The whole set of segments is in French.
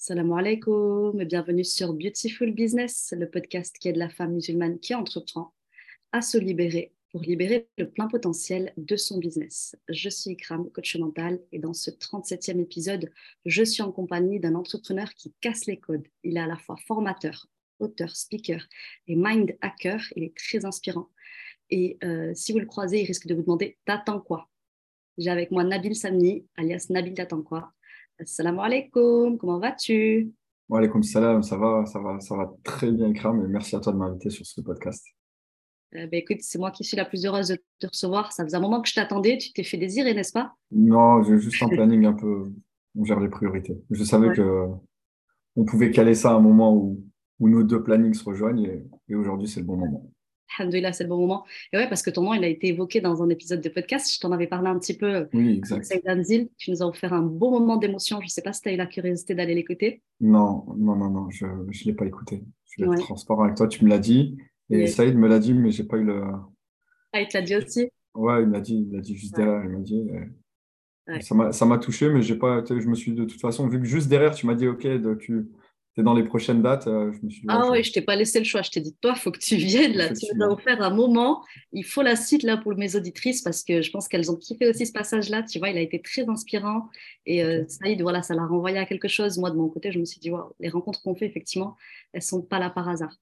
Salam alaikum et bienvenue sur Beautiful Business, le podcast qui aide la femme musulmane qui entreprend à se libérer pour libérer le plein potentiel de son business. Je suis Ikram, coach mental, et dans ce 37e épisode, je suis en compagnie d'un entrepreneur qui casse les codes. Il est à la fois formateur, auteur, speaker et mind hacker. Il est très inspirant. Et euh, si vous le croisez, il risque de vous demander T'attends quoi? J'ai avec moi Nabil Samni, alias Nabil T'attends quoi? Assalamu alaikum, comment vas-tu? Wa alaikum salam, ça va, ça va, ça va très bien, Ikram, et merci à toi de m'inviter sur ce podcast. Euh, ben, écoute, c'est moi qui suis la plus heureuse de te recevoir. Ça faisait un moment que je t'attendais. Tu t'es fait désirer, n'est-ce pas? Non, j'ai juste un planning un peu. On gère les priorités. Je savais que on pouvait caler ça à un moment où, où nos deux plannings se rejoignent et, et aujourd'hui, c'est le bon moment. Alhamdoulilah, c'est le bon moment. Et ouais, parce que ton nom, il a été évoqué dans un épisode de podcast. Je t'en avais parlé un petit peu. Oui, exact. Zil. Tu nous as offert un beau moment d'émotion. Je ne sais pas si tu as eu la curiosité d'aller l'écouter. Non, non, non, non, je ne l'ai pas écouté. Je vais être transparent avec toi. Tu me l'as dit. Et Saïd me l'a dit, mais j'ai pas eu le. Ah, il te l'a dit aussi? Ouais, il m'a dit, il dit juste derrière. Il m'a dit. Euh, ça m'a touché, mais j'ai pas. Je me suis de toute façon, vu que juste derrière, tu m'as dit, OK, tu dans les prochaines dates, euh, je me suis dit, Ah oui, je t'ai pas laissé le choix. Je t'ai dit, toi, il faut que tu viennes là. Tu nous as offert un moment. Il faut la suite là pour mes auditrices parce que je pense qu'elles ont kiffé aussi ce passage-là. Tu vois, il a été très inspirant. Et euh, Saïd, voilà, ça l'a renvoyé à quelque chose. Moi, de mon côté, je me suis dit, wow, les rencontres qu'on fait, effectivement, elles sont pas là par hasard.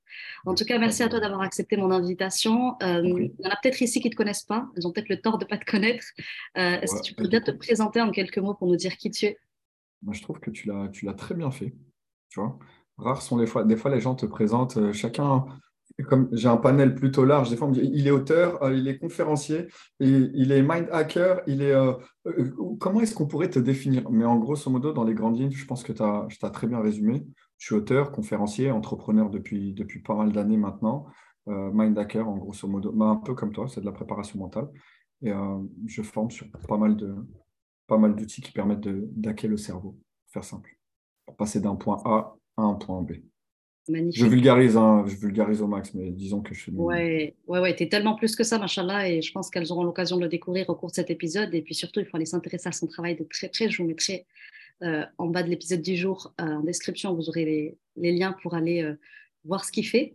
En tout cas, merci à toi d'avoir accepté mon invitation. Euh, il y en a peut-être ici qui ne te connaissent pas. Elles ont peut-être le tort de ne pas te connaître. Est-ce que tu peux bien te présenter en quelques mots pour nous dire qui tu es? Moi, je trouve que tu l'as très bien fait. Rares sont les fois, des fois les gens te présentent, euh, chacun, comme j'ai un panel plutôt large, des fois il est auteur, euh, il est conférencier, il, est mind hacker, il est. Euh, comment est-ce qu'on pourrait te définir? Mais en grosso modo, dans les grandes lignes, je pense que tu as, très bien résumé. Je suis auteur, conférencier, entrepreneur depuis, depuis pas mal d'années maintenant. mind hacker, en grosso modo, bah, un peu comme toi, c'est de la préparation mentale. Et je forme sur pas mal d'outils qui permettent de d'hacker le cerveau, faire simple pour passer d'un point A à un point B. Magnifique. Je vulgarise, hein, je vulgarise au max, mais disons que je suis. Ouais, ouais, ouais, tu es tellement plus que ça, machallah, et je pense qu'elles auront l'occasion de le découvrir au cours de cet épisode. Et puis surtout, il faut aller s'intéresser à son travail de très près. Je vous mettrai euh, en bas de l'épisode du jour, euh, en description, vous aurez les, les liens pour aller euh, voir ce qu'il fait.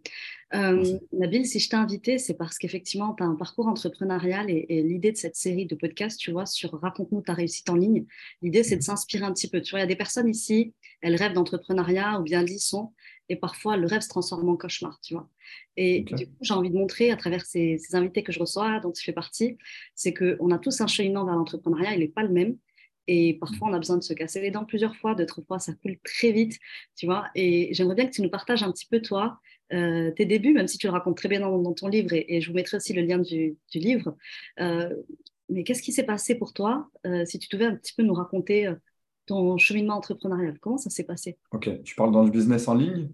Euh, Nabil, si je t'ai invité, c'est parce qu'effectivement, tu as un parcours entrepreneurial et, l'idée de cette série de podcasts, tu vois, sur Raconte-nous ta réussite en ligne, l'idée, c'est de mhm. s'inspirer un petit peu. Tu vois, il y a des personnes ici, elles rêvent d'entrepreneuriat ou bien elles y sont, et parfois le rêve se transforme en cauchemar, tu vois. Et du coup, j'ai envie de montrer à travers ces, ces, invités que je reçois, dont tu fais partie, c'est qu'on a tous un cheminement vers l'entrepreneuriat, il n'est pas le même. Et parfois, on a besoin de se casser les dents plusieurs fois, d'autres fois, ça coule très vite, tu vois. Et j'aimerais bien que tu nous partages un petit peu, toi, euh, tes débuts, même si tu le racontes très bien dans, ton livre, et, je vous mettrai aussi le lien du, livre. Euh, mais qu'est-ce qui s'est passé pour toi euh, Si tu devais un petit peu nous raconter ton cheminement entrepreneurial, comment ça s'est passé? Ok, tu parles dans le business en ligne?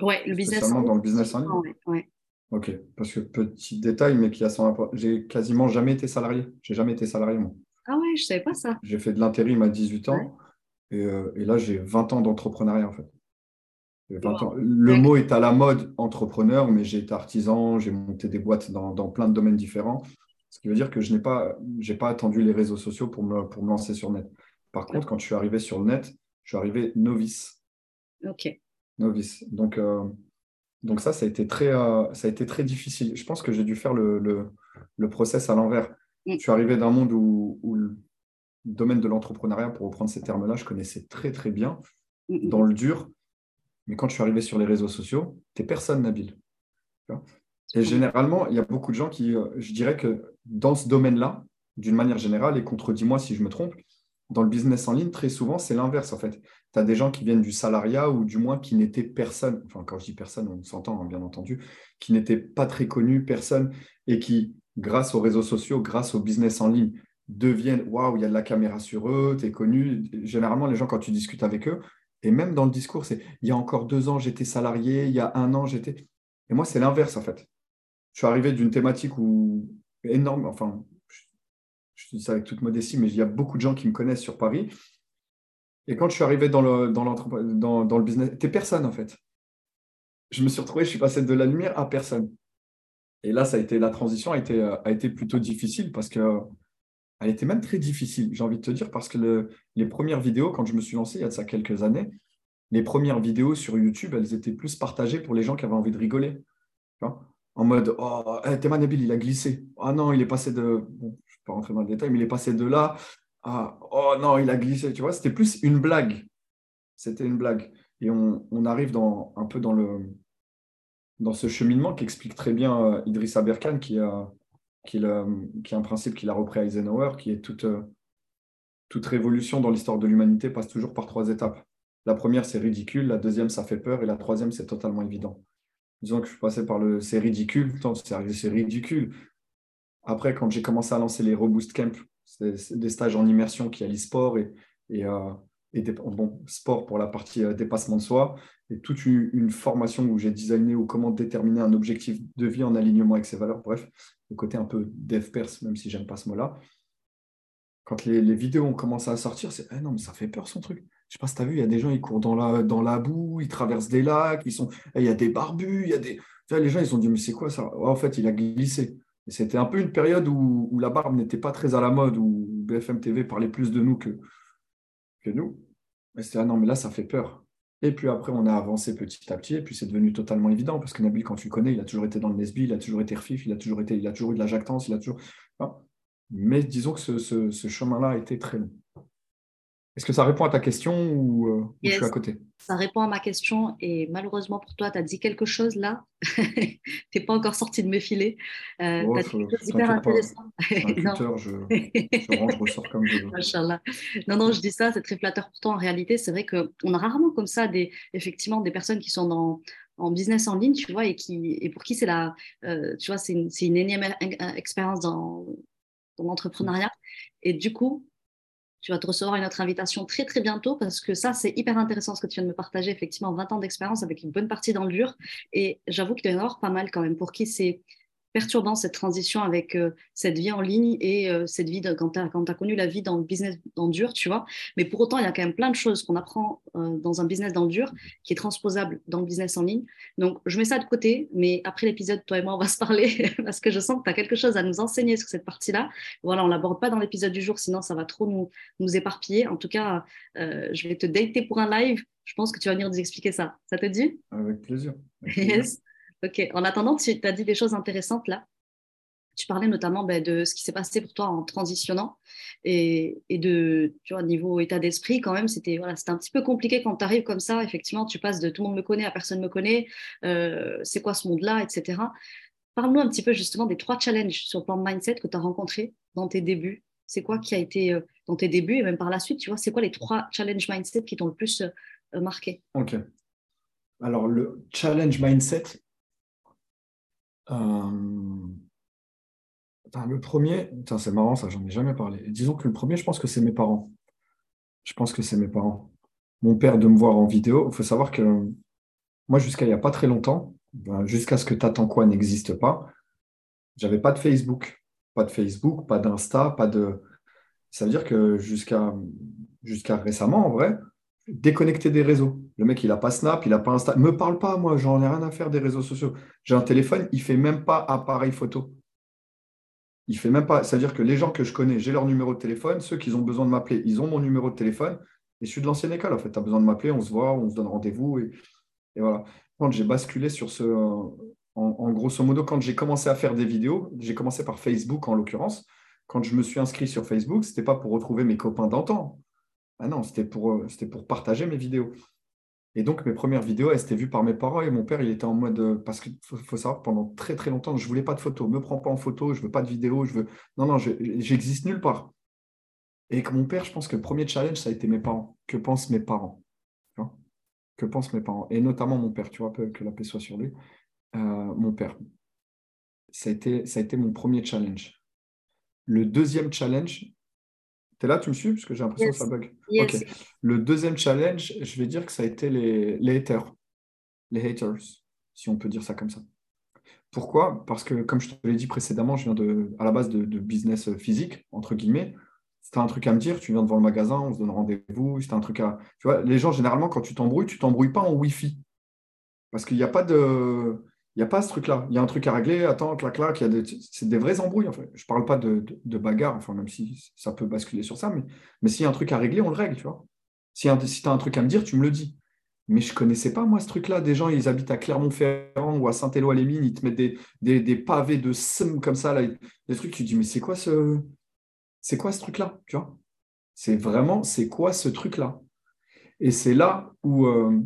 Oui, le business en ligne. dans le business en ligne? Ouais, Ok, parce que petit détail, mais qui a son rapport, j'ai quasiment jamais été salarié. J'ai jamais été salarié, moi. Ah ouais, je savais pas ça. J'ai fait de l'intérim à 18 ans, et, et, là, j'ai 20 ans d'entrepreneuriat, en fait. Le mot est à la mode entrepreneur, mais j'ai été artisan, j'ai monté des boîtes dans, plein de domaines différents. Ce qui veut dire que je n'ai pas, pas attendu les réseaux sociaux pour me, pour me lancer sur net. Par contre, quand je suis arrivé sur le net, je suis arrivé novice. Ok. Novice. Donc, euh, donc ça, ça a, été très, euh, ça a été très difficile. Je pense que j'ai dû faire le, le, process à l'envers. Mm. Je suis arrivé d'un monde où, où, le domaine de l'entrepreneuriat, pour reprendre ces termes-là, je connaissais très, très bien. Mm, mm, dans le dur, mais quand je suis arrivé sur les réseaux sociaux, tu n'es personne, Nabil. Et généralement, il y a beaucoup de gens qui, euh, je dirais que dans ce domaine-là, d'une manière générale, et contredis-moi si je me trompe, dans le business en ligne, très souvent, c'est l'inverse en fait. Tu as des gens qui viennent du salariat ou du moins qui n'étaient personne, enfin quand je dis personne, on s'entend hein, bien entendu, qui n'étaient pas très connus, personne, et qui, grâce aux réseaux sociaux, grâce au business en ligne, deviennent, waouh, il y a de la caméra sur eux, tu es connu. Généralement, les gens, quand tu discutes avec eux, et même dans le discours, c'est il y a encore deux ans, j'étais salarié, il y a un an, j'étais. Et moi, c'est l'inverse, en fait. Je suis arrivé d'une thématique où énorme, enfin, je, dis ça avec toute modestie, mais il y a beaucoup de gens qui me connaissent sur Paris. Et quand je suis arrivé dans le, dans le business, t'es personne, en fait. Je me suis retrouvé, je suis passé de la lumière à personne. Et là, ça a été, la transition a été, a été plutôt difficile parce que elle était même très difficile, j'ai envie de te dire, parce que les premières vidéos, quand je me suis lancé il y a de ça quelques années, les premières vidéos sur YouTube, elles étaient plus partagées pour les gens qui avaient envie de rigoler. en mode Oh, hey, eh, il a glissé. Ah non, il est passé de. je ne vais pas rentrer dans le détail, mais il est passé de là. Ah, oh non, il a glissé. C'était plus une blague. C'était une blague. Et on, arrive dans, un peu dans, le, dans ce cheminement qu'explique très bien euh, Idriss Aberkan, qui a, qui, a, qui a un principe qu'il a repris à Eisenhower, qui est toute, euh, toute révolution dans l'histoire de l'humanité passe toujours par trois étapes. La première, c'est ridicule. La deuxième, ça fait peur. Et la troisième, c'est totalement évident. Disons que je passé par le c'est ridicule. C'est ridicule. Après, quand j'ai commencé à lancer les Robust Camp, c'est des stages en immersion qui allient sport et, et, euh, et bon, sport pour la partie euh, dépassement de soi, et toute une, formation où j'ai designé ou comment déterminer un objectif de vie en alignement avec ses valeurs. Bref, le côté un peu dev pers, même si j'aime pas ce mot-là. Quand les, vidéos ont commencé à sortir, c'est eh non, mais ça fait peur son truc. Je sais pas si tu as vu, il y a des gens, ils courent dans la, dans la boue, ils traversent des lacs, ils sont, eh, il y a des barbus, il y a des. les gens, ils se sont dit, mais c'est quoi ça? En fait, il a glissé. C'était un peu une période où, où la barbe n'était pas très à la mode, où BFM TV parlait plus de nous que, que nous. Mais c'était, ah non, mais là, ça fait peur. Et puis après, on a avancé petit à petit, et puis c'est devenu totalement évident, parce que Nabil, quand tu le connais, il a toujours été dans le Nesby, il a toujours été refif, il a toujours, été, il a toujours eu de la jactance, il a toujours. Mais disons que ce, ce chemin-là a été très long. Est-ce que ça répond à ta question ou, euh, je suis à côté? Ça répond à ma question et malheureusement pour toi, tu as dit quelque chose là. tu n'es pas encore sorti de mes filets. Euh, oh, hyper intéressant. non. je, je range, ressors comme je veux. Non, non, je dis ça, c'est très flatteur pour toi. En réalité, c'est vrai qu'on a rarement comme ça des, effectivement des personnes qui sont dans, en business en ligne, tu vois, et, qui, et pour qui c'est la, euh, tu vois, c'est une, une, énième expérience dans, dans l'entrepreneuriat. Et du coup, tu vas te recevoir une autre invitation très très bientôt parce que ça, c'est hyper intéressant ce que tu viens de me partager. Effectivement, 20 ans d'expérience avec une bonne partie dans le dur. Et j'avoue qu'il y en avoir pas mal quand même pour qui c'est perturbant cette transition avec euh, cette vie en ligne et euh, cette vie de, quand tu as, connu la vie dans le business dans le dur, tu vois. Mais pour autant, il y a quand même plein de choses qu'on apprend euh, dans un business dans le dur qui est transposable dans le business en ligne. Donc, je mets ça de côté, mais après l'épisode, toi et moi, on va se parler parce que je sens que tu as quelque chose à nous enseigner sur cette partie-là. Voilà, on l'aborde pas dans l'épisode du jour, sinon ça va trop nous, nous éparpiller. En tout cas, je vais te dater pour un live. Je pense que tu vas venir nous expliquer ça. Ça te dit? Avec plaisir. Avec plaisir. Yes. Ok, en attendant, tu as dit des choses intéressantes là. Tu parlais notamment ben, de ce qui s'est passé pour toi en transitionnant et, de, tu vois, niveau état d'esprit, quand même, c'était voilà, un petit peu compliqué quand tu arrives comme ça. Effectivement, tu passes de tout le monde me connaît à personne ne me connaît, euh, c'est quoi ce monde-là, etc. Parle-nous un petit peu justement des trois challenges sur le plan de mindset que tu as rencontrés dans tes débuts. C'est quoi qui a été euh, dans tes débuts et même par la suite, tu vois, c'est quoi les trois challenges mindset qui t'ont le plus euh, marqué? Ok. Alors, le challenge mindset, euh, le premier, c'est marrant, ça, j'en ai jamais parlé. Disons que le premier, je pense que c'est mes parents. Je pense que c'est mes parents. Mon père de me voir en vidéo, il faut savoir que moi, jusqu'à il n'y a pas très longtemps, ben, jusqu'à ce que T'attends quoi n'existe pas, j'avais pas de Facebook. Pas de Facebook, pas d'Insta, pas de. Ça veut dire que jusqu'à jusqu'à récemment, en vrai, déconnecté des réseaux. Le mec, il n'a pas Snap, il n'a pas Insta. Me parle pas, moi, j'en ai rien à faire des réseaux sociaux. J'ai un téléphone, il fait même pas appareil photo. Il fait même pas. C'est-à-dire que les gens que je connais, j'ai leur numéro de téléphone. Ceux qui ont besoin de m'appeler, ils ont mon numéro de téléphone. Et je suis de l'ancienne école, en fait. Tu as besoin de m'appeler, on se voit, on se donne rendez-vous. Et, voilà. Quand j'ai basculé sur ce. En, grosso modo, quand j'ai commencé à faire des vidéos, j'ai commencé par Facebook en l'occurrence. Quand je me suis inscrit sur Facebook, ce n'était pas pour retrouver mes copains d'antan. Ah non, c'était pour, euh, c'était pour partager mes vidéos. Et donc, mes premières vidéos, elles étaient vues par mes parents et mon père, il était en mode. Euh, parce qu'il faut, savoir, pendant très très longtemps, je ne voulais pas de photos. Ne me prends pas en photo, je ne veux pas de vidéos. Je veux... Non, non, j'existe nulle part. Et que mon père, je pense que le premier challenge, ça a été mes parents. Que pensent mes parents? Que pensent mes parents? Et notamment mon père, tu vois, que la paix soit sur lui. Euh, mon père. Ça a, été, ça a été mon premier challenge. Le deuxième challenge, tu es là, tu me suis Parce que j'ai l'impression que ça bug. Le deuxième challenge, je vais dire que ça a été les, les haters. Les haters, si on peut dire ça comme ça. Pourquoi? Parce que, comme je te l'ai dit précédemment, je viens de, à la base de, business physique, entre guillemets. C'était un truc à me dire, tu viens devant le magasin, on se donne rendez-vous. C'était un truc à. Tu vois, les gens, généralement, quand tu t'embrouilles, tu t'embrouilles pas en Wi-Fi. Parce qu'il n'y a pas de. Il n'y a pas ce truc-là. Il y a un truc à régler, attends, clac, clac. Y a des... C'est des vraies embrouilles. Je ne parle pas de, bagarre, enfin, même si ça peut basculer sur ça, mais, mais s'il y a un truc à régler, on le règle, tu vois. Si, tu as un truc à me dire, tu me le dis. Mais je ne connaissais pas, moi, ce truc-là. Des gens, ils habitent à Clermont-Ferrand ou à Saint-Éloi-les-Mines, ils te mettent des, pavés de sem comme ça, là, des trucs, tu te dis, mais c'est quoi ce, c'est quoi ce truc-là Tu vois C'est vraiment, c'est quoi ce truc-là Et c'est là où, euh,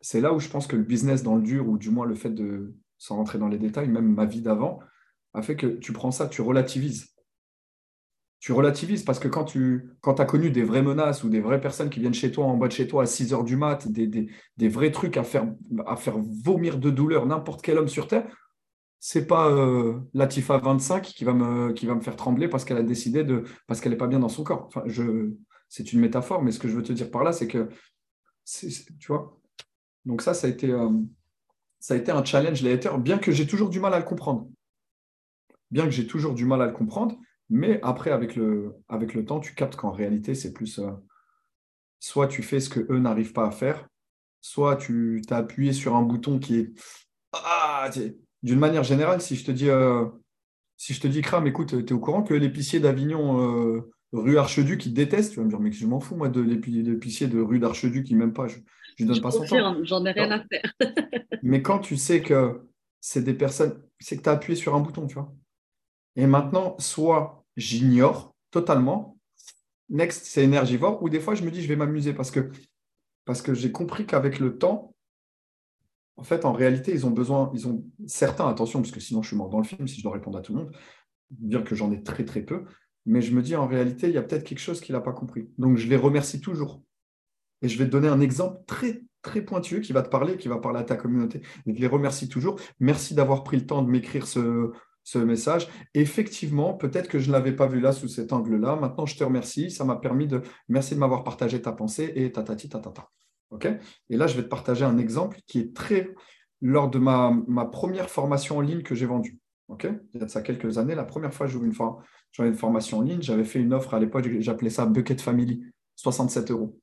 c'est là où je pense que le business dans le dur, ou du moins le fait de, sans rentrer dans les détails, même ma vie d'avant, a fait que tu prends ça, tu relativises tu relativises parce que quand tu as connu des vraies menaces ou des vraies personnes qui viennent chez toi en bas de chez toi à 6 heures du mat, des, vrais trucs à faire, à faire vomir de douleur n'importe quel homme sur Terre, c'est pas euh, Latifa 25 qui va, me, faire trembler parce qu'elle a décidé de. parce qu'elle n'est pas bien dans son corps. C'est une métaphore, mais ce que je veux te dire par là, c'est que. tu vois Donc, ça, ça a été, euh, ça a été un challenge, bien que j'ai toujours du mal à le comprendre. Bien que j'ai toujours du mal à le comprendre, mais après, avec le, avec le temps, tu captes qu'en réalité, c'est plus euh, soit tu fais ce que eux n'arrivent pas à faire, soit tu t'as appuyé sur un bouton qui est. Ah, d'une manière générale, si je te dis, euh, si je te dis, Kram, écoute, tu es au courant que l'épicier d'Avignon, rue Archeduc, qui déteste, tu vas me dire, mais je m'en fous, moi, de l'épicier de rue d'Archeduc, qui m'aime pas, ne donne pas son temps. J'en ai rien à faire. mais quand tu sais que c'est des personnes, c'est que tu as appuyé sur un bouton, tu vois. Et maintenant, soit j'ignore totalement, next, c'est énergivore, ou des fois, je me dis, je vais m'amuser parce que, parce que j'ai compris qu'avec le temps, en fait, en réalité, ils ont besoin, ils ont certains, attention, parce que sinon je suis mort dans le film si je dois répondre à tout le monde, bien que j'en ai très très peu, mais je me dis en réalité, il y a peut-être quelque chose qu'il n'a pas compris. Donc je les remercie toujours. Et je vais te donner un exemple très très pointueux qui va te parler, qui va parler à ta communauté. je les remercie toujours. Merci d'avoir pris le temps de m'écrire ce, ce message. Effectivement, peut-être que je ne l'avais pas vu là sous cet angle-là. Maintenant, je te remercie. Ça m'a permis de. Merci de m'avoir partagé ta pensée et tatati tatata. OK? Et là, je vais te partager un exemple qui est très. Lors de ma, ma première formation en ligne que j'ai vendue. OK? Il y a de ça quelques années, la première fois que j'ai une, une formation en ligne, j'avais fait une offre à l'époque, j'appelais ça Bucket Family, 67 euros.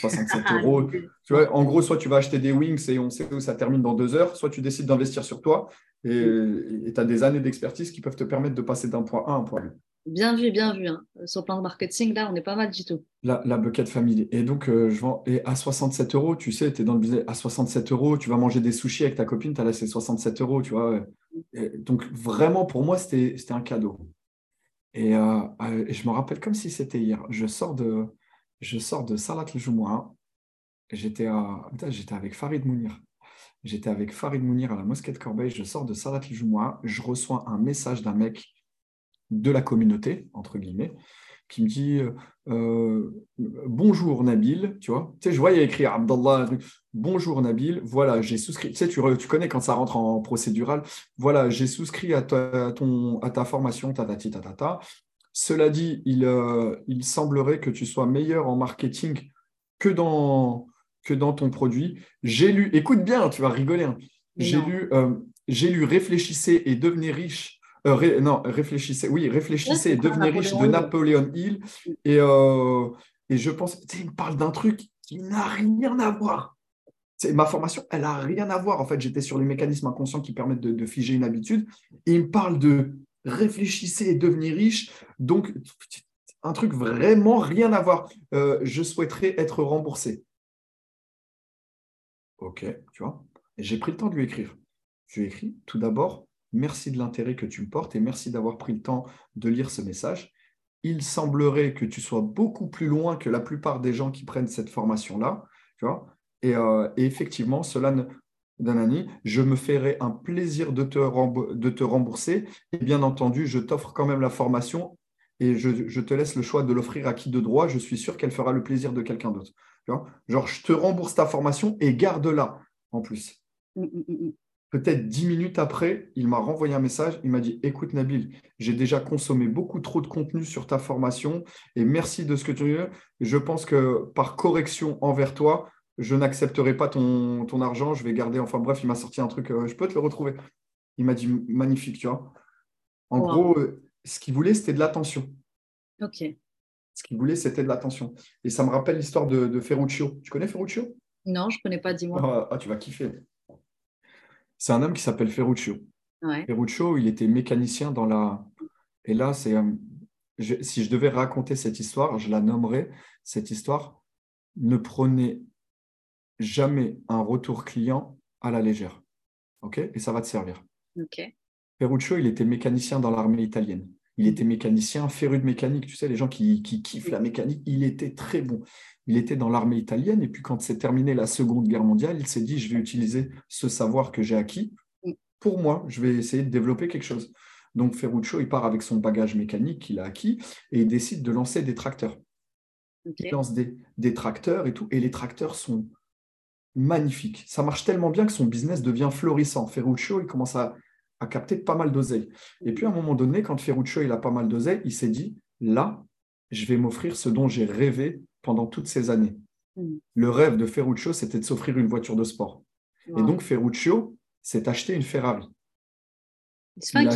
67 euros. Tu vois, en gros, soit tu vas acheter des wings et on sait où ça termine dans deux heures, soit tu décides d'investir sur toi et tu as des années d'expertise qui peuvent te permettre de passer d'un point A à un point B. Bien vu, bien vu. Hein. Sur le plan de marketing, là, on est pas mal du tout. La, la bucket family. Et donc, euh, je vends. Et à 67 euros, tu sais, tu es dans le business. À 67 euros, tu vas manger des sushis avec ta copine, tu as laissé 67 euros, tu vois. donc, vraiment, pour moi, c'était un cadeau. Et, euh, euh, et, je me rappelle comme si c'était hier. Je sors de, je sors de Salat le Jumoua. J'étais avec Farid Mounir. J'étais avec Farid Mounir à la mosquée de Corbeil. Je sors de Salat le Jumoua. Je reçois un message d'un mec de la communauté, entre guillemets, qui me dit euh, euh, Bonjour Nabil, tu vois. Tu sais, je voyais écrire Abdallah, Bonjour Nabil, voilà, j'ai souscrit. Tu sais, tu, connais quand ça rentre en procédural. Voilà, j'ai souscrit à ta, ton, à ta formation, tatati tatata. Cela dit, il, euh, il semblerait que tu sois meilleur en marketing que dans, que dans ton produit. J'ai lu, écoute bien, tu vas rigoler. Hein. J'ai lu, j'ai lu Réfléchissez et devenez riche. Euh, non, réfléchissez, oui, réfléchissez et devenez riche de Napoléon Hill. Et, euh, et je pense, il me parle d'un truc qui n'a rien à voir. Ma formation, elle n'a rien à voir. En fait, j'étais sur les mécanismes inconscients qui permettent de, de figer une habitude. Et il me parle de réfléchissez et devenez riche. Donc, un truc vraiment rien à voir. Euh, je souhaiterais être remboursé. Ok, tu vois. J'ai pris le temps de lui écrire. Je lui ai écrit tout d'abord, merci de l'intérêt que tu me portes et merci d'avoir pris le temps de lire ce message. Il semblerait que tu sois beaucoup plus loin que la plupart des gens qui prennent cette formation-là. Tu euh, et, effectivement, cela ne, Danani, je me ferai un plaisir de te, de te rembourser. Et bien entendu, je t'offre quand même la formation et je, te laisse le choix de l'offrir à qui de droit. Je suis sûr qu'elle fera le plaisir de quelqu'un d'autre. Genre, je te rembourse ta formation et garde-la en plus. Mm, mm, mm, Peut-être dix minutes après, il m'a renvoyé un message. Il m'a dit Écoute, Nabil, j'ai déjà consommé beaucoup trop de contenu sur ta formation et merci de ce que tu veux. Je pense que par correction envers toi, je n'accepterai pas ton, ton, argent, je vais garder. Enfin bref, il m'a sorti un truc, euh, je peux te le retrouver. Il m'a dit magnifique, tu vois. En gros, euh, ce qu'il voulait, c'était de l'attention. Ok. Ce qu'il voulait, c'était de l'attention. Et ça me rappelle l'histoire de, Ferruccio. Tu connais Ferruccio? Non, je ne connais pas, dis-moi. Ah, ah, tu vas kiffer. C'est un homme qui s'appelle Ferruccio. Ferruccio, il était mécanicien dans la. Et là, c'est. Euh, si je devais raconter cette histoire, je la nommerais cette histoire. Ne prenez jamais un retour client à la légère. OK? Et ça va te servir. Ferruccio, il était mécanicien dans l'armée italienne. Il était mécanicien, féru de mécanique, tu sais, les gens qui, qui kiffent la mécanique. Il était très bon. Il était dans l'armée italienne et puis quand c'est terminé la Seconde Guerre mondiale, il s'est dit, je vais utiliser ce savoir que j'ai acquis pour moi. Je vais essayer de développer quelque chose. Donc Ferruccio, il part avec son bagage mécanique qu'il a acquis et il décide de lancer des tracteurs. Il lance des, des, tracteurs et tout. Et les tracteurs sont magnifiques. Ça marche tellement bien que son business devient florissant. Ferruccio, il commence à, à capter pas mal d'oseille. Et puis à un moment donné, quand Ferruccio il a pas mal d'oseille, il s'est dit là, je vais m'offrir ce dont j'ai rêvé pendant toutes ces années. Hmm. Le rêve de Ferruccio, c'était de s'offrir une voiture de sport. Et donc Ferruccio s'est acheté une Ferrari. Il, a,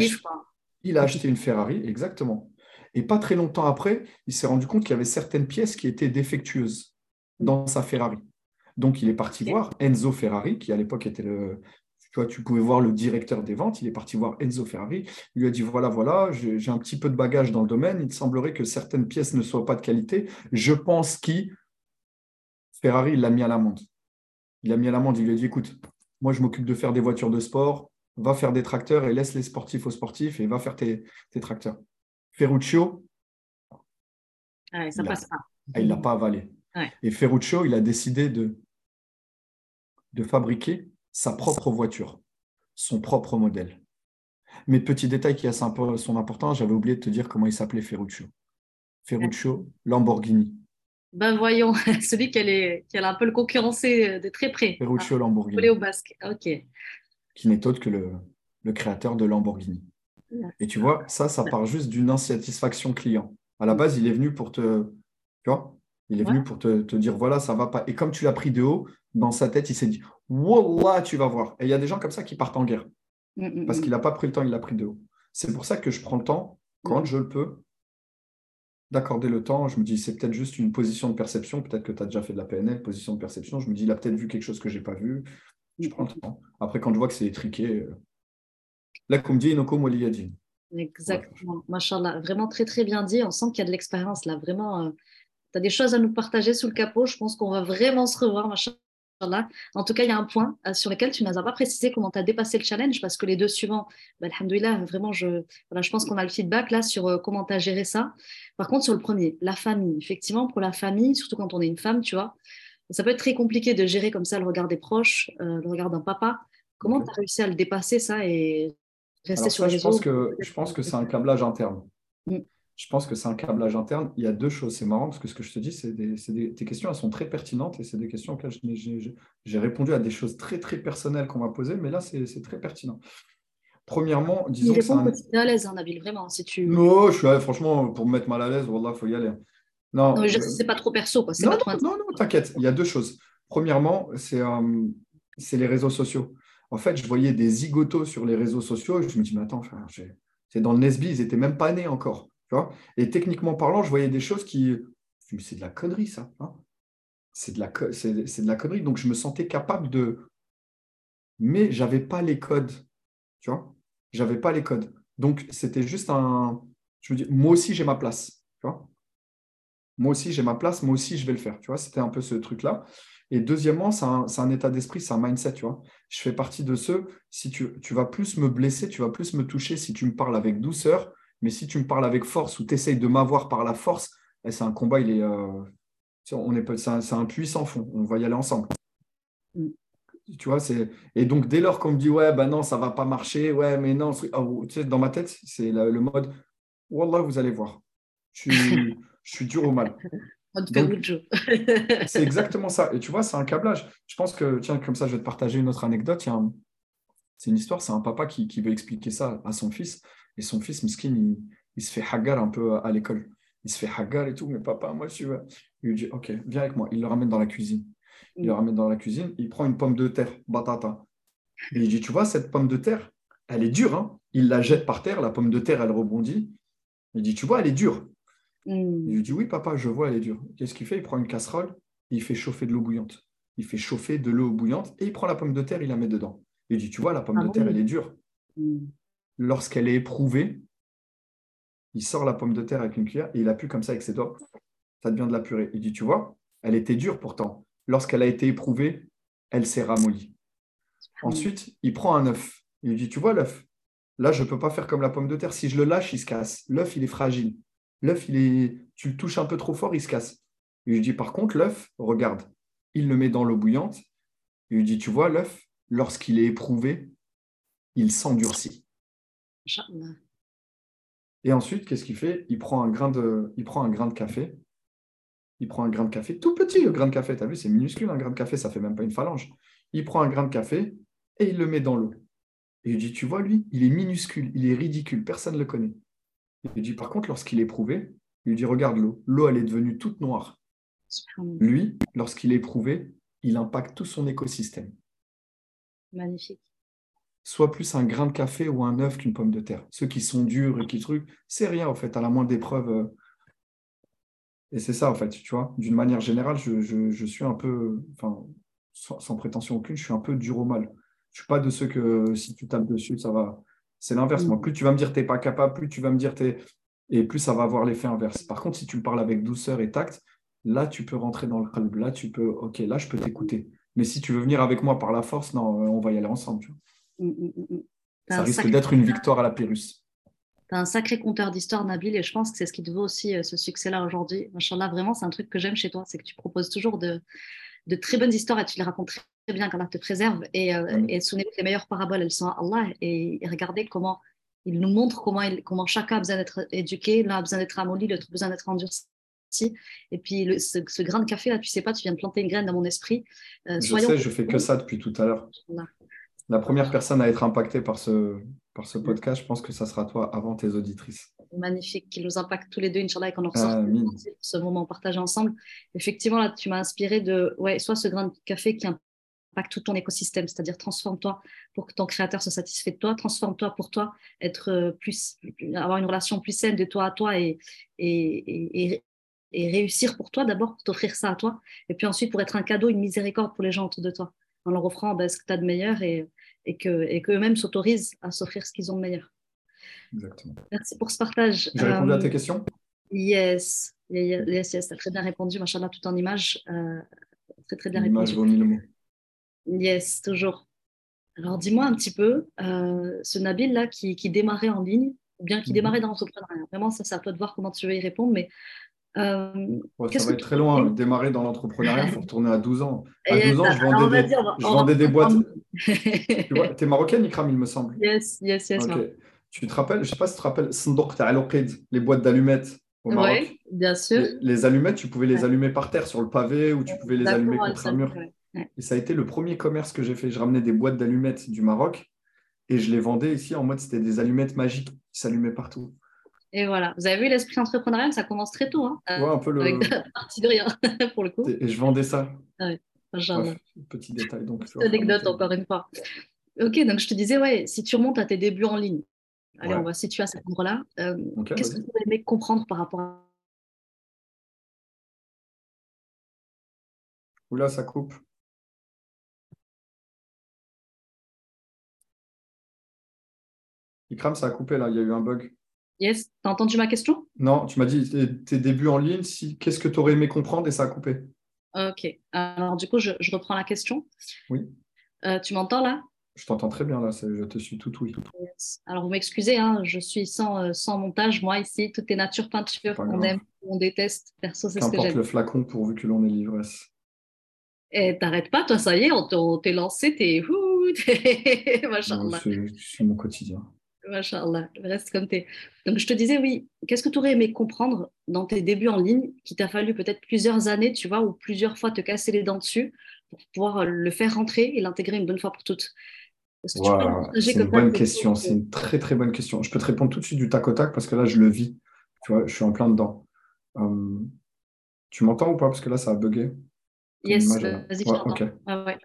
il a acheté une Ferrari, exactement. Et pas très longtemps après, il s'est rendu compte qu'il y avait certaines pièces qui étaient défectueuses hmm. dans sa Ferrari. Donc, il est parti voir Enzo Ferrari, qui à l'époque était le, tu, vois, tu pouvais voir le directeur des ventes, il est parti voir Enzo Ferrari, il lui a dit, voilà, voilà, j'ai un petit peu de bagage dans le domaine, il semblerait que certaines pièces ne soient pas de qualité. Je pense qu'il... Ferrari, il l'a mis à l'amende. Il a mis à l'amende, il lui a dit, écoute, moi je m'occupe de faire des voitures de sport, va faire des tracteurs et laisse les sportifs aux sportifs et va faire tes, tracteurs. Ferruccio, ça il passe pas. Il ne l'a pas avalé. Et Ferruccio, il a décidé de, de fabriquer sa propre voiture, son propre modèle. Mais petit détail qui a son importance, j'avais oublié de te dire comment il s'appelait Ferruccio. Ferruccio Lamborghini. Ben voyons, celui qui allait, qui un peu le concurrencer de très près. Ferruccio Lamborghini. au basque, ok. Qui n'est autre que le, le créateur de Lamborghini. Et tu vois, ça, ça part juste d'une insatisfaction client. À la base, il est venu pour te, tu vois, il est venu pour te, te, dire voilà, ça va pas. Et comme tu l'as pris de haut, dans sa tête, il s'est dit Wallah, tu vas voir. Et il y a des gens comme ça qui partent en guerre. Mm, mm, parce mm. qu'il n'a pas pris le temps, il l'a pris de haut. C'est pour ça que je prends le temps, quand je le peux, d'accorder le temps. Je me dis, c'est peut-être juste une position de perception. Peut-être que tu as déjà fait de la PNL, position de perception. Je me dis, il a peut-être vu quelque chose que je n'ai pas vu. Je prends le temps. Après, quand je vois que c'est étriqué, là, comme dit Inoko Moliyadin. Exactement. Machallah. Vraiment très, très bien dit. On sent qu'il y a de l'expérience là. Vraiment, euh, tu as des choses à nous partager sous le capot. Je pense qu'on va vraiment se revoir, Machallah. En tout cas, il y a un point euh, sur lequel tu n'as pas précisé comment tu as dépassé le challenge parce que les deux suivants, bah, vraiment, je, je pense qu'on a le feedback là sur euh, comment tu as géré ça. Par contre, sur le premier, la famille, effectivement, pour la famille, surtout quand on est une femme, tu vois, ça peut être très compliqué de gérer comme ça le regard des proches, euh, le regard d'un papa. Comment tu as réussi à le dépasser ça et rester sur les je pense que Je pense que c'est un câblage interne. Mm je pense que c'est un câblage interne. Il y a deux choses. C'est marrant parce que ce que je te dis, c'est des, tes questions, elles sont très pertinentes et c'est des questions auxquelles j'ai répondu à des choses très, très personnelles qu'on m'a posées, mais là, c'est très pertinent. Premièrement, disons. Il répond un... à l'aise, hein, Nabil, vraiment. Si tu... Non, je suis franchement, pour me mettre mal à l'aise, il faut y aller. Non, non c'est pas trop perso. Quoi. Non, pas trop... non, non, t'inquiète. Il y a deux choses. Premièrement, euh, c'est les réseaux sociaux. En fait, je voyais des zigotos sur les réseaux sociaux et je me dis, mais attends, c'est dans le Nesby, ils n'étaient même pas nés encore et techniquement parlant, je voyais des choses qui. C'est de la connerie, ça. Hein. c'est de, la, connerie. Donc, je me sentais capable de. Mais je n'avais pas les codes. Tu vois? Je n'avais pas les codes. Donc, c'était juste un. Je veux dire, moi aussi, j'ai ma place. Tu moi aussi, j'ai ma place. Moi aussi, je vais le faire. Tu C'était un peu ce truc-là. Et deuxièmement, c'est un, état d'esprit, c'est un mindset, tu. Je fais partie de ceux, si tu, vas plus me blesser, tu vas plus me toucher si tu me parles avec douceur mais si tu me parles avec force ou tu essayes de m'avoir par la force, eh, c'est un combat, il est, euh, on est, c'est un, puissant fond. On va y aller ensemble. Mm. Tu vois, c'est et donc dès lors qu'on me dit ouais ben non ça va pas marcher ouais mais non oh, tu sais, dans ma tête c'est le mode wallah vous allez voir. Je suis, je suis dur au mal. C'est exactement ça. Et tu vois c'est un câblage. Je pense que tiens comme ça je vais te partager une autre anecdote. C'est une histoire c'est un papa qui, qui veut expliquer ça à son fils et son fils, Miskin, il, se fait hagar un peu à l'école. Il se fait hagar et tout, mais papa, moi, je veux. Il lui dit, OK, viens avec moi. Il le ramène dans la cuisine. Il le ramène dans la cuisine. Il prend une pomme de terre, batata. Et il dit, tu vois, cette pomme de terre, elle est dure. Hein il la jette par terre. La pomme de terre, elle rebondit. Il dit, tu vois, elle est dure. Mm. Il lui dit, oui, papa, je vois, elle est dure. Qu'est-ce qu'il fait? Il prend une casserole et il fait chauffer de l'eau bouillante. Il fait chauffer de l'eau bouillante et il prend la pomme de terre, il la met dedans. Il dit, tu vois, la pomme ah de terre, elle est dure. Mm lorsqu'elle est éprouvée, il sort la pomme de terre avec une cuillère et il appuie comme ça avec ses doigts. Ça devient de la purée. Il dit, tu vois, elle était dure pourtant. Lorsqu'elle a été éprouvée, elle s'est ramollie. Ensuite, il prend un œuf. Il lui dit, tu vois l'œuf Là, je ne peux pas faire comme la pomme de terre. Si je le lâche, il se casse. L'œuf, il est fragile. L'œuf, il est... tu le touches un peu trop fort, il se casse. Il lui dit, par contre, l'œuf, regarde, il le met dans l'eau bouillante. Il lui dit, tu vois, l'œuf, lorsqu'il est éprouvé, il s'endurcit. Et ensuite, qu'est-ce qu'il fait? Il prend, un grain de, il prend un grain de café. Il prend un grain de café, tout petit le grain de café, tu as vu, c'est minuscule un grain de café, ça fait même pas une phalange. Il prend un grain de café et il le met dans l'eau. Et il dit, tu vois, lui, il est minuscule, il est ridicule, personne ne le connaît. Il dit, par contre, lorsqu'il est éprouvé, il lui dit, regarde l'eau, l'eau, elle est devenue toute noire. Lui, lorsqu'il est éprouvé, il impacte tout son écosystème. Magnifique. Soit plus un grain de café ou un œuf qu'une pomme de terre. Ceux qui sont durs et qui truc, c'est rien, en fait, à la moindre épreuve. Euh. Et c'est ça, en fait, tu vois. D'une manière générale, je, suis un peu, enfin, sans, prétention aucune, je suis un peu dur au mal. Je ne suis pas de ceux que si tu tapes dessus, ça va. C'est l'inverse. Moi, mm. plus tu vas me dire que tu n'es pas capable, plus tu vas me dire que Et plus ça va avoir l'effet inverse. Par contre, si tu me parles avec douceur et tact, là, tu peux rentrer dans le club. Là, tu peux, OK, là, je peux t'écouter. Mais si tu veux venir avec moi par la force, non, on va y aller ensemble. Ça risque d'être une victoire à la Pérus. Tu as un sacré compteur d'histoire, Nabil, et je pense que c'est ce qui te vaut aussi euh, ce succès-là aujourd'hui. Machallah, vraiment, c'est un truc que j'aime chez toi, c'est que tu proposes toujours de, de très bonnes histoires et tu les racontes très bien, qu'Allah te préserve. Et, euh, mm. et souvenez les meilleures paraboles, elles sont à Allah. Et, regardez comment il nous montre comment, il, comment chacun a besoin d'être éduqué, l'un a besoin d'être amolli, l'autre a besoin d'être endurci. Et puis ce, grain de café, là, tu sais pas, tu viens de planter une graine dans mon esprit. Euh, je sais, je fais que ça depuis tout à l'heure. La première personne à être impactée par ce, par ce podcast, je pense que ça sera toi avant tes auditrices. Magnifique qui nous impacte tous les deux, Inch'Allah, et qu'on en ressort ce moment partagé ensemble. Effectivement, là, tu m'as inspiré de, ouais, soit ce grain de café qui impacte tout ton écosystème, c'est-à-dire transforme-toi pour que ton créateur se satisfait de toi, transforme-toi pour toi, être euh, plus, avoir une relation plus saine de toi à toi et, et, et, et réussir pour toi d'abord, pour t'offrir ça à toi, et puis ensuite pour être un cadeau, une miséricorde pour les gens autour de toi, en leur offrant ben, ce que tu as de meilleur et, et qu'eux-mêmes s'autorisent à s'offrir ce qu'ils ont de meilleur. Exactement. Merci pour ce partage. J'ai répondu à tes euh, questions? Yes, yes, yes, tu as très bien répondu, machallah, tout en image. Euh, très, très bien L'image vaut mille mots. Yes, toujours. Alors, dis-moi un petit peu, euh, ce Nabil-là qui, qui, démarrait en ligne, ou bien qui mhm. démarrait dans l'entrepreneuriat, vraiment, ça, c'est à toi de voir comment tu veux y répondre, mais euh, ça va être très loin. Démarrer dans l'entrepreneuriat, il faut retourner à 12 ans. À 12 ans, je vendais, des, je vendais des boîtes. tu vois, es marocaine, Ikram, il me semble. Yes, yes, yes. Tu te rappelles, je ne sais pas si tu te rappelles, les boîtes d'allumettes au Maroc. Oui, bien sûr. Les, allumettes, tu pouvais les allumer par terre sur le pavé ou tu pouvais les allumer contre un mur. Et ça a été le premier commerce que j'ai fait. Je ramenais des boîtes d'allumettes du Maroc et je les vendais ici en mode c'était des allumettes magiques qui s'allumaient partout. Et voilà, vous avez vu l'esprit entrepreneurial, ça commence très tôt. Hein, un peu le. Avec partie de rien, pour le coup. Et je vendais ça. Ah ouais, petit détail. Donc, anecdote, encore une fois. Ok, donc je te disais, ouais, si tu remontes à tes débuts en ligne, Allez, on va situer à cet endroit-là. Euh, qu'est-ce que vous aimez comprendre par rapport à. Oula, ça coupe. Ikram, ça a coupé là, il y a eu un bug. Yes, tu as entendu ma question? Non, tu m'as dit tes, débuts en ligne, si, qu'est-ce que tu aurais aimé comprendre et ça a coupé? Ok, alors du coup, je, reprends la question. Oui. Euh, tu m'entends là? Je t'entends très bien là, je te suis tout oui. Alors vous m'excusez, hein, je suis sans, euh, sans, montage, moi ici, tout est nature peinture, on aime, on déteste, perso c'est ce que j'aime. le flacon pourvu que l'on ait l'ivresse. Et t'arrêtes pas, toi ça y est, on t'est lancé, t'es... C'est mon quotidien. Machallah, reste comme t'es. Donc je te disais, oui, qu'est-ce que tu aurais aimé comprendre dans tes débuts en ligne, qui t'a fallu peut-être plusieurs années, tu vois, ou plusieurs fois te casser les dents dessus pour pouvoir le faire rentrer et l'intégrer une bonne fois pour toutes? C'est une bonne question, c'est une très très bonne question. Je peux te répondre tout de suite du tac au tac parce que là je le vis, tu vois, je suis en plein dedans. Euh, tu m'entends ou pas? Parce que là ça a bugué. Yes, vas-y, Ok,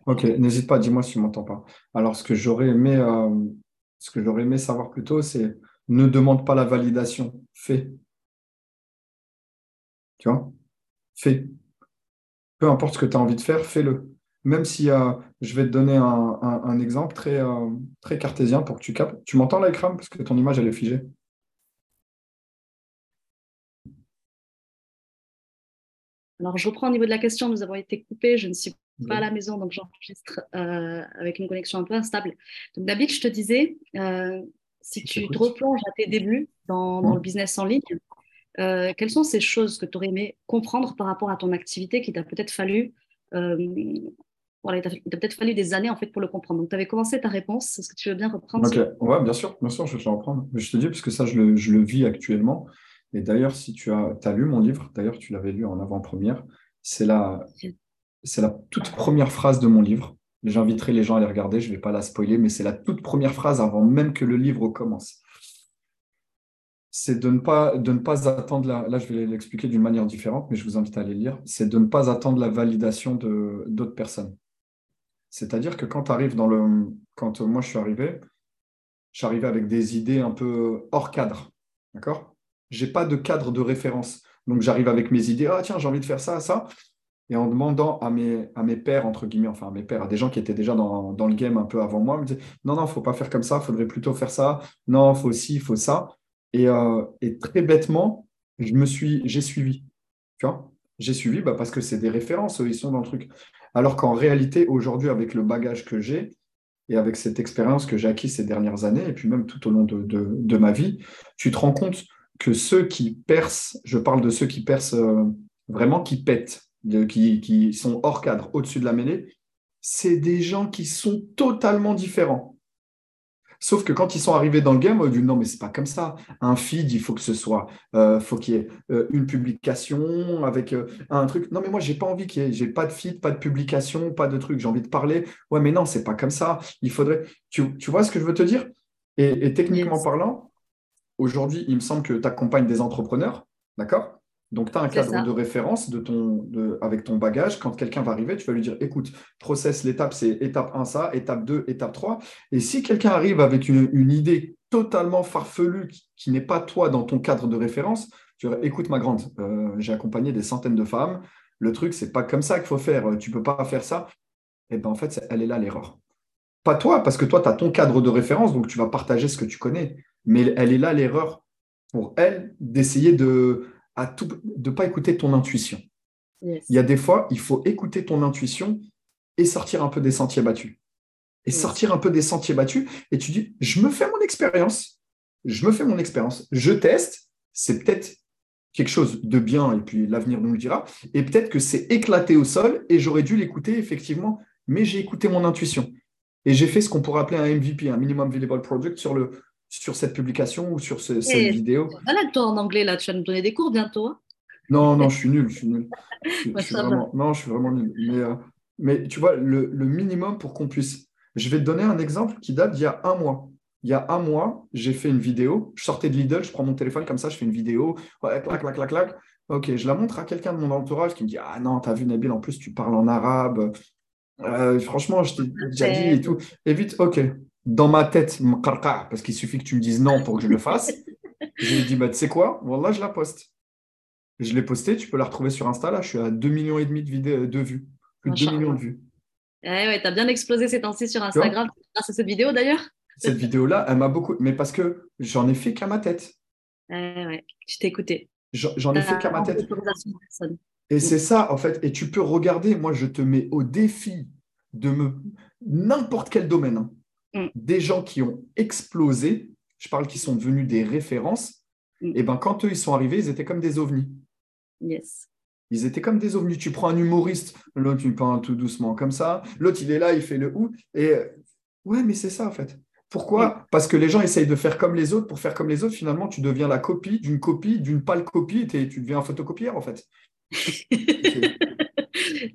ok, n'hésite pas, dis-moi si tu m'entends pas. Alors ce que j'aurais aimé, euh, ce que j'aurais aimé savoir plutôt, c'est ne demande pas la validation, fais. Tu vois? Fais. Peu importe ce que tu as envie de faire, fais-le même si euh, je vais te donner un, exemple très, euh, très cartésien pour que tu captes. Tu m'entends là, Parce que ton image, elle est figée. Alors, je reprends au niveau de la question. Nous avons été coupés. Je ne suis pas à la maison, donc j'enregistre euh, avec une connexion un peu instable. Donc, David, je te disais, euh, si tu te replonges à tes débuts dans, le business en ligne, euh, quelles sont ces choses que tu aurais aimé comprendre par rapport à ton activité qui t'a peut-être fallu voilà, il t'a peut-être fallu des années en fait pour le comprendre. Donc, tu avais commencé ta réponse. Est-ce que tu veux bien reprendre ouais, bien sûr, bien sûr, je vais te reprendre. Mais je te dis, parce que ça, je le, je le vis actuellement. Et d'ailleurs, si tu as, as lu mon livre, d'ailleurs, tu l'avais lu en avant-première, c'est la, c'est la toute première phrase de mon livre. J'inviterai les gens à les regarder, je ne vais pas la spoiler, mais c'est la toute première phrase avant même que le livre commence. C'est de ne pas, attendre, la, là je vais l'expliquer d'une manière différente, mais je vous invite à aller lire, c'est de ne pas attendre la validation d'autres personnes. C'est-à-dire que quand. Quand moi je suis arrivé, j'arrivais avec des idées un peu hors cadre. D'accord? Je n'ai pas de cadre de référence. Donc j'arrive avec mes idées, ah tiens, j'ai envie de faire ça, ça et en demandant à mes, à mes pères, entre guillemets, enfin à mes pères, à des gens qui étaient déjà dans, le game un peu avant moi, me disaient non, non, il ne faut pas faire comme ça, il faudrait plutôt faire ça, non, il faut ci, il faut ça. Euh, et, très bêtement, je me suis, j'ai suivi. Tu vois? J'ai suivi bah, parce que c'est des références, ils sont dans le truc. Alors qu'en réalité, aujourd'hui, avec le bagage que j'ai et avec cette expérience que j'ai acquise ces dernières années, et puis même tout au long de, de, ma vie, tu te rends compte que ceux qui percent, je parle de ceux qui percent euh, vraiment, qui pètent, qui, sont hors cadre, au-dessus de la mêlée, c'est des gens qui sont totalement différents. Sauf que quand ils sont arrivés dans le game, on dit non, mais c'est pas comme ça. Un feed, il faut que ce soit, euh, faut qu'il y ait euh, une publication avec euh, un truc. Non, mais moi, j'ai pas envie qu'il y ait, j'ai pas de feed, pas de publication, pas de truc. J'ai envie de parler. Ouais, mais non, c'est pas comme ça. Il faudrait. Tu, vois ce que je veux te dire? Et, techniquement parlant, aujourd'hui, il me semble que tu accompagnes des entrepreneurs, d'accord? Donc, tu as un cadre de référence de ton, avec ton bagage. Quand quelqu'un va arriver, tu vas lui dire écoute, process, l'étape, c'est étape 1, ça, étape 2, étape 3. Et si quelqu'un arrive avec une, idée totalement farfelue qui, n'est pas toi dans ton cadre de référence, tu vas écoute, ma grande, euh, j'ai accompagné des centaines de femmes. Le truc, c'est pas comme ça qu'il faut faire. Tu peux pas faire ça. Et eh bien, en fait, elle est là l'erreur. Pas toi, parce que toi, tu as ton cadre de référence, donc tu vas partager ce que tu connais. Mais elle est là l'erreur pour elle d'essayer de de ne pas écouter ton intuition. Il y a des fois, il faut écouter ton intuition et sortir un peu des sentiers battus. Et sortir un peu des sentiers battus, et tu dis, je me fais mon expérience, je me fais mon expérience, je teste, c'est peut-être quelque chose de bien, et puis l'avenir nous le dira, et peut-être que c'est éclaté au sol, et j'aurais dû l'écouter, effectivement, mais j'ai écouté mon intuition. Et j'ai fait ce qu'on pourrait appeler un MVP, un Minimum Viable Product, sur le, sur cette publication ou sur cette vidéo? Voilà, toi en anglais, là, tu vas nous donner des cours bientôt. Hein. non, non, je suis nul. Je suis nul. Je, suis vraiment, non, je suis vraiment nul. Mais, euh, mais tu vois, le, minimum pour qu'on puisse. Je vais te donner un exemple qui date d'il y a un mois. Il y a un mois, j'ai fait une vidéo. Je sortais de Lidl, je prends mon téléphone comme ça, je fais une vidéo. clac, clac, clac, clac. Ok, je la montre à quelqu'un de mon entourage qui me dit Ah non, t'as vu Nabil, en plus tu parles en arabe. Euh, franchement, je t'ai déjà dit et tout. Et vite, ok, dans ma tête, parce qu'il suffit que tu me dises non pour que je le fasse, je lui ai dit, bah, tu sais quoi, voilà, je la poste. Je l'ai postée, tu peux la retrouver sur Insta, là, je suis à 2,5 millions et demi de, vidéos, de vues, plus de 2 millions de vues. Eh ouais, tu as bien explosé ces temps-ci sur Instagram, grâce à cette vidéo d'ailleurs. Cette vidéo-là, elle m'a beaucoup, mais parce que j'en ai fait qu'à ma tête. Eh ouais, je t'ai écouté. J'en ai fait qu'à ma tête. Et c'est ça, en fait. Et tu peux regarder, moi, je te mets au défi de me. N'importe quel domaine. Hein. Mm. des gens qui ont explosé, je parle qui sont devenus des références, mm. et ben quand eux ils sont arrivés, ils étaient comme des ovnis. Yes. Ils étaient comme des ovnis. Tu prends un humoriste, l'autre il parle tout doucement comme ça, l'autre il est là, il fait le ou, et ouais, mais c'est ça en fait. Pourquoi? Mm. Parce que les gens essayent de faire comme les autres. Pour faire comme les autres, finalement, tu deviens la copie d'une copie, d'une pâle copie, et tu deviens un photocopieur en fait.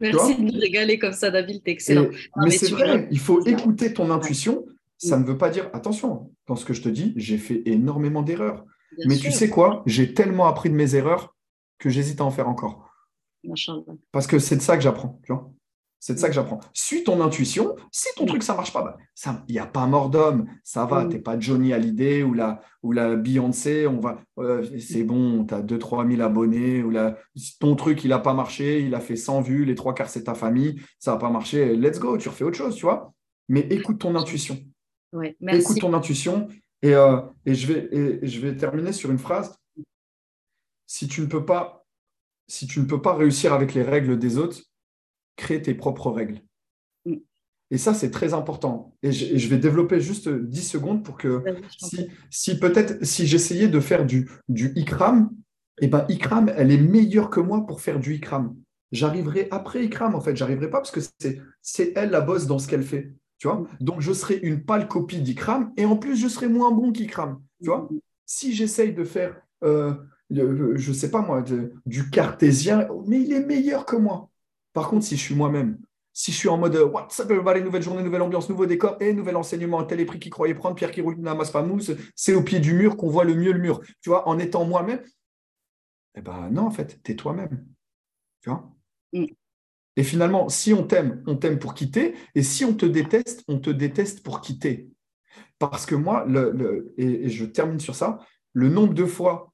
Merci de nous régaler comme ça, David, t'es excellent. mais, c'est vrai, il faut écouter ton intuition. Ça ne veut pas dire, attention, dans ce que je te dis, j'ai fait énormément d'erreurs. Mais tu sais quoi? J'ai tellement appris de mes erreurs que j'hésite à en faire encore. Parce que c'est de ça que j'apprends. Tu vois c'est de ça que j'apprends. Suis ton intuition. Si ton truc, ça marche pas, bah, il n'y a pas mort d'homme. Ça va, tu n'es pas Johnny Hallyday ou la, ou la Beyoncé. On va, euh, c'est bon, tu as 2-3 000 abonnés. Ou la, ton truc, il n'a pas marché. Il a fait 100 vues. Les trois quarts, c'est ta famille. Ça n'a pas marché. Let's go, tu refais autre chose, tu vois. Mais écoute ton intuition. Écoute ton intuition. Et, euh, et, je vais, et je vais terminer sur une phrase. Si tu ne peux pas, si tu ne peux pas réussir avec les règles des autres, créer tes propres règles. Mm. Et ça, c'est très important. Et je, vais développer juste 10 secondes pour que si, peut-être si j'essayais de faire du, du Ikram, eh ben Ikram, elle est meilleure que moi pour faire du Ikram. J'arriverai après Ikram, en fait. J'arriverai pas parce que c'est elle la bosse dans ce qu'elle fait. Tu vois Donc, je serai une pâle copie d'Ikram et en plus, je serai moins bon qu'Ikram. Tu vois Si j'essaye de faire, euh, je ne sais pas moi, du cartésien, mais il est meilleur que moi. Par contre, si je suis moi-même, si je suis en mode What's up, everybody, nouvelle journée, nouvelle ambiance, nouveau décor et nouvel enseignement, tel est pris qui croyait prendre, Pierre qui roule n'amasse pas mousse, c'est au pied du mur qu'on voit le mieux le mur. Tu vois, en étant moi-même, eh ben non, en fait, tu es toi-même. Tu vois mm. Et finalement, si on t'aime, on t'aime pour quitter. Et si on te déteste, on te déteste pour quitter. Parce que moi, le, et, je termine sur ça, le nombre de fois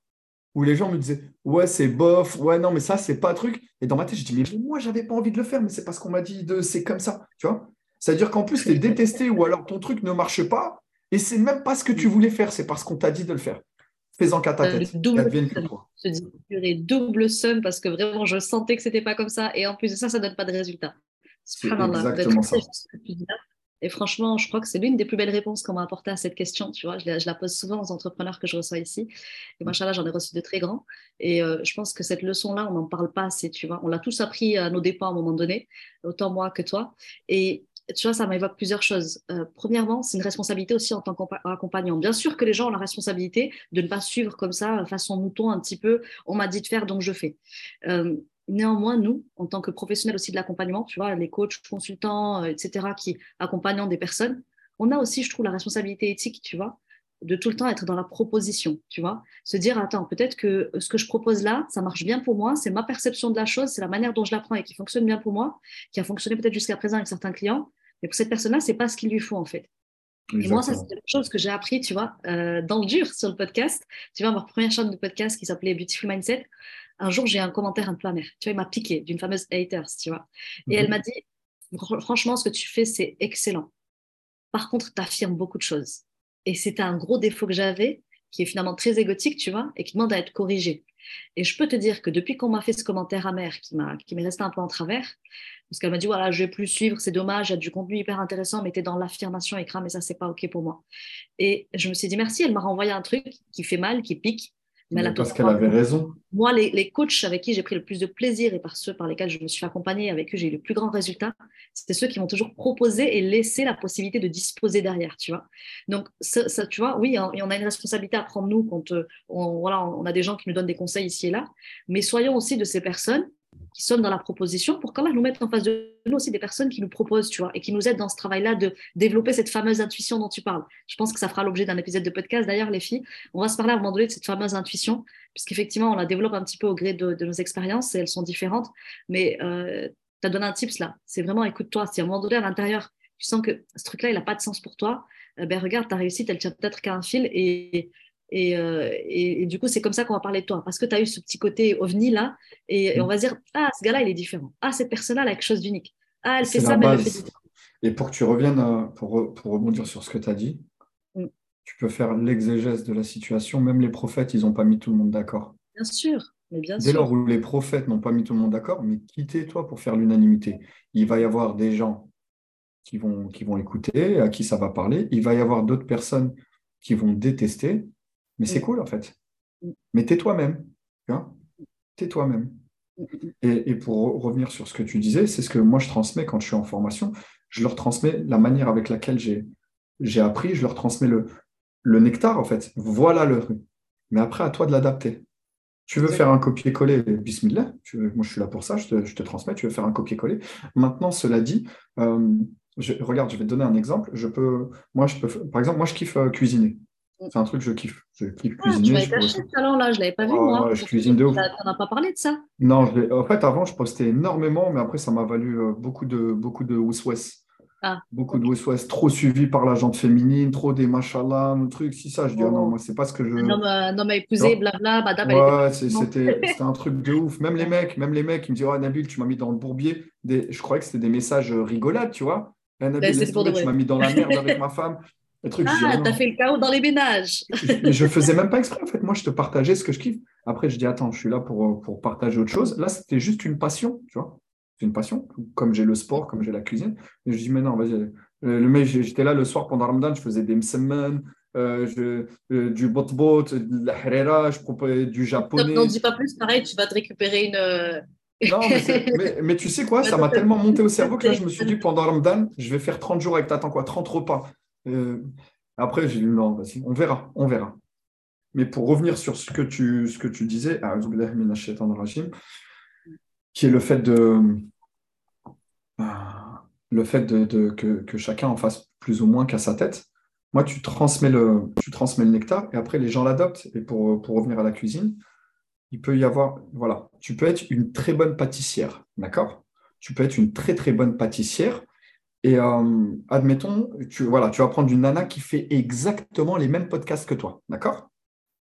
où les gens me disaient Ouais, c'est bof, ouais, non, mais ça, c'est pas truc. Et dans ma tête, je dis Mais moi, j'avais pas envie de le faire, mais c'est parce qu'on m'a dit de c'est comme ça. Tu vois C'est-à-dire qu'en plus, tu es détesté ou alors ton truc ne marche pas. Et c'est même pas ce que tu voulais faire, c'est parce qu'on t'a dit de le faire. Fais-en qu'à ta euh, tête. double se double somme parce que vraiment je sentais que c'était pas comme ça et en plus de ça, ça donne pas de résultat. C'est exactement ça. Et franchement, je crois que c'est l'une des plus belles réponses qu'on m'a apportées à cette question. Tu vois, je la, pose souvent aux entrepreneurs que je reçois ici. Et moi, j'en ai reçu de très grands. Et euh, je pense que cette leçon-là, on n'en parle pas assez. Tu vois, on l'a tous appris à nos dépens à un moment donné, autant moi que toi. Et tu vois, ça m'évoque plusieurs choses. Euh, premièrement, c'est une responsabilité aussi en tant qu'accompagnant. Bien sûr que les gens ont la responsabilité de ne pas suivre comme ça, façon mouton un petit peu, on m'a dit de faire, donc je fais. Euh, néanmoins, nous, en tant que professionnels aussi de l'accompagnement, tu vois, les coachs, consultants, euh, etc., qui accompagnent des personnes, on a aussi, je trouve, la responsabilité éthique, tu vois, de tout le temps être dans la proposition, tu vois, se dire attends, peut-être que ce que je propose là, ça marche bien pour moi, c'est ma perception de la chose, c'est la manière dont je l'apprends et qui fonctionne bien pour moi, qui a fonctionné peut-être jusqu'à présent avec certains clients, mais pour cette personne-là, c'est pas ce qu'il lui faut en fait. Et moi, ça, c'est quelque chose que j'ai appris, tu vois, euh, dans le dur sur le podcast. Tu vois, ma première chaîne de podcast qui s'appelait Beautiful Mindset, un jour, j'ai un commentaire un peu amer. Tu vois, il m'a piqué d'une fameuse haters, tu vois. Et elle mhm. m'a dit, franchement, ce que tu fais, c'est excellent. Par contre, tu affirmes beaucoup de choses. Et c'était un gros défaut que j'avais, qui est finalement très égotique, tu vois, et qui demande à être corrigé. Et je peux te dire que depuis qu'on m'a fait ce commentaire amer, qui m'est resté un peu en travers, parce qu'elle m'a dit, voilà, je vais plus suivre, c'est dommage, il y a du contenu hyper intéressant, mais tu es dans l'affirmation écran, mais ça, c'est pas OK pour moi. Et je me suis dit, merci, elle m'a renvoyé un truc qui fait mal, qui pique. Mais, parce qu'elle avait raison. Moi, les, les coachs avec qui j'ai pris le plus de plaisir et par ceux par lesquels je me suis accompagnée, avec eux j'ai eu le plus grand résultat, c'était ceux qui m'ont toujours proposé et laissé la possibilité de disposer derrière, tu vois. Donc, ça, ça, tu vois, oui, on a une responsabilité à prendre nous quand euh, on, voilà, on a des gens qui nous donnent des conseils ici et là, mais soyons aussi de ces personnes qui sommes dans la proposition pour quand même nous mettre en face de nous aussi des personnes qui nous proposent, tu vois, et qui nous aident dans ce travail-là de développer cette fameuse intuition dont tu parles. Je pense que ça fera l'objet d'un épisode de podcast. D'ailleurs, les filles, on va se parler à un moment donné de cette fameuse intuition, puisqu'effectivement, on la développe un petit peu au gré de, nos expériences et elles sont différentes. Mais euh, tu as donné un tips là. C'est vraiment, écoute-toi, si à un moment donné, à l'intérieur, tu sens que ce truc-là, il n'a pas de sens pour toi, euh, ben regarde, ta réussite, elle tient peut-être qu'à un fil et euh, et, et, du coup, c'est comme ça qu'on va parler de toi, parce que tu as eu ce petit côté ovni là, et, on va dire, ah, ce gars-là, il est différent. Ah, cette personne-là, elle a quelque chose d'unique. Ah, elle fait ça, mais elle fait différent. Et pour que tu reviennes, euh, pour, pour rebondir sur ce que tu as dit, mm. tu peux faire l'exégèse de la situation. Même les prophètes, ils n'ont pas mis tout le monde d'accord. Bien sûr. Mais bien Dès lors où les prophètes n'ont pas mis tout le monde d'accord, mais quittez-toi pour faire l'unanimité. Il va y avoir des gens qui vont, qui vont écouter, à qui ça va parler. Il va y avoir d'autres personnes qui vont détester. Mais c'est mm. cool en fait. Mm. Mais t'es toi-même. T'es toi-même. Mm, et, pour revenir sur ce que tu disais, c'est ce que moi je transmets quand je suis en formation. Je leur transmets la manière avec laquelle j'ai appris, je leur transmets le, le nectar en fait. Voilà le truc. Mais après, à toi de l'adapter. Tu veux faire un copier-coller, bismillah, moi je suis là pour ça, je te, transmets, tu veux faire un copier-coller. Maintenant, cela dit, euh, regarde, je vais te donner un exemple. Je peux, moi, je peux, par exemple, moi je kiffe euh, cuisiner. C'est un truc que je kiffe. Je kiffe ah, cuisiner. Tu m'avais caché ce talent-là, je ne l'avais pas vu, moi. Je cuisine de ouf. Tu n'en as pas parlé de ça? Non, en fait, avant, je postais énormément, mais après, ça m'a valu euh, beaucoup de, beaucoup de ah, beaucoup de west trop suivi par la jante féminine, trop des machallah, le truc, si ça, je dis, oh. non, moi, c'est pas ce que je. Non, mais, non, mais épousé, blabla, madame. Ouais, c'était un truc de ouf. Même les mecs, même les mecs, ils me disent, oh, Nabil, tu m'as mis dans le bourbier. Des... Je croyais que c'était des messages rigolades, tu vois. Eh, Nabil, tu m'as mis dans la merde avec ma femme ah, t'as fait le chaos dans les ménages. je, faisais même pas exprès, en fait. Moi, je te partageais ce que je kiffe. Après, je dis, attends, je suis là pour, pour partager autre chose. Là, c'était juste une passion, tu vois. c'est une passion, comme j'ai le sport, comme j'ai la cuisine. Et je dis, mais non, vas-y. Euh, le mec, j'étais là le soir pendant Ramadan, je faisais des msemmen, euh, euh, du bot-bot, de la harira, je proposais du japonais. Non, dis pas plus, pareil, tu vas te récupérer une. Non, mais, mais, tu sais quoi, ça m'a tellement monté au cerveau que là, je me suis dit, pendant Ramadan, je vais faire 30 jours avec, t'attends quoi, 30 repas. Après, j'ai dit, non, vas-y, on verra, on verra. Mais pour revenir sur ce que tu, ce que tu disais, qui est le fait de, le fait de, que, chacun en fasse plus ou moins qu'à sa tête. Moi, tu transmets, le, tu transmets le nectar et après les gens l'adoptent. Et pour, pour, revenir à la cuisine, il peut y avoir, voilà, tu peux être une très bonne pâtissière, d'accord? Tu peux être une très très bonne pâtissière. Et euh, admettons, tu, voilà, tu vas prendre une nana qui fait exactement les mêmes podcasts que toi, d'accord?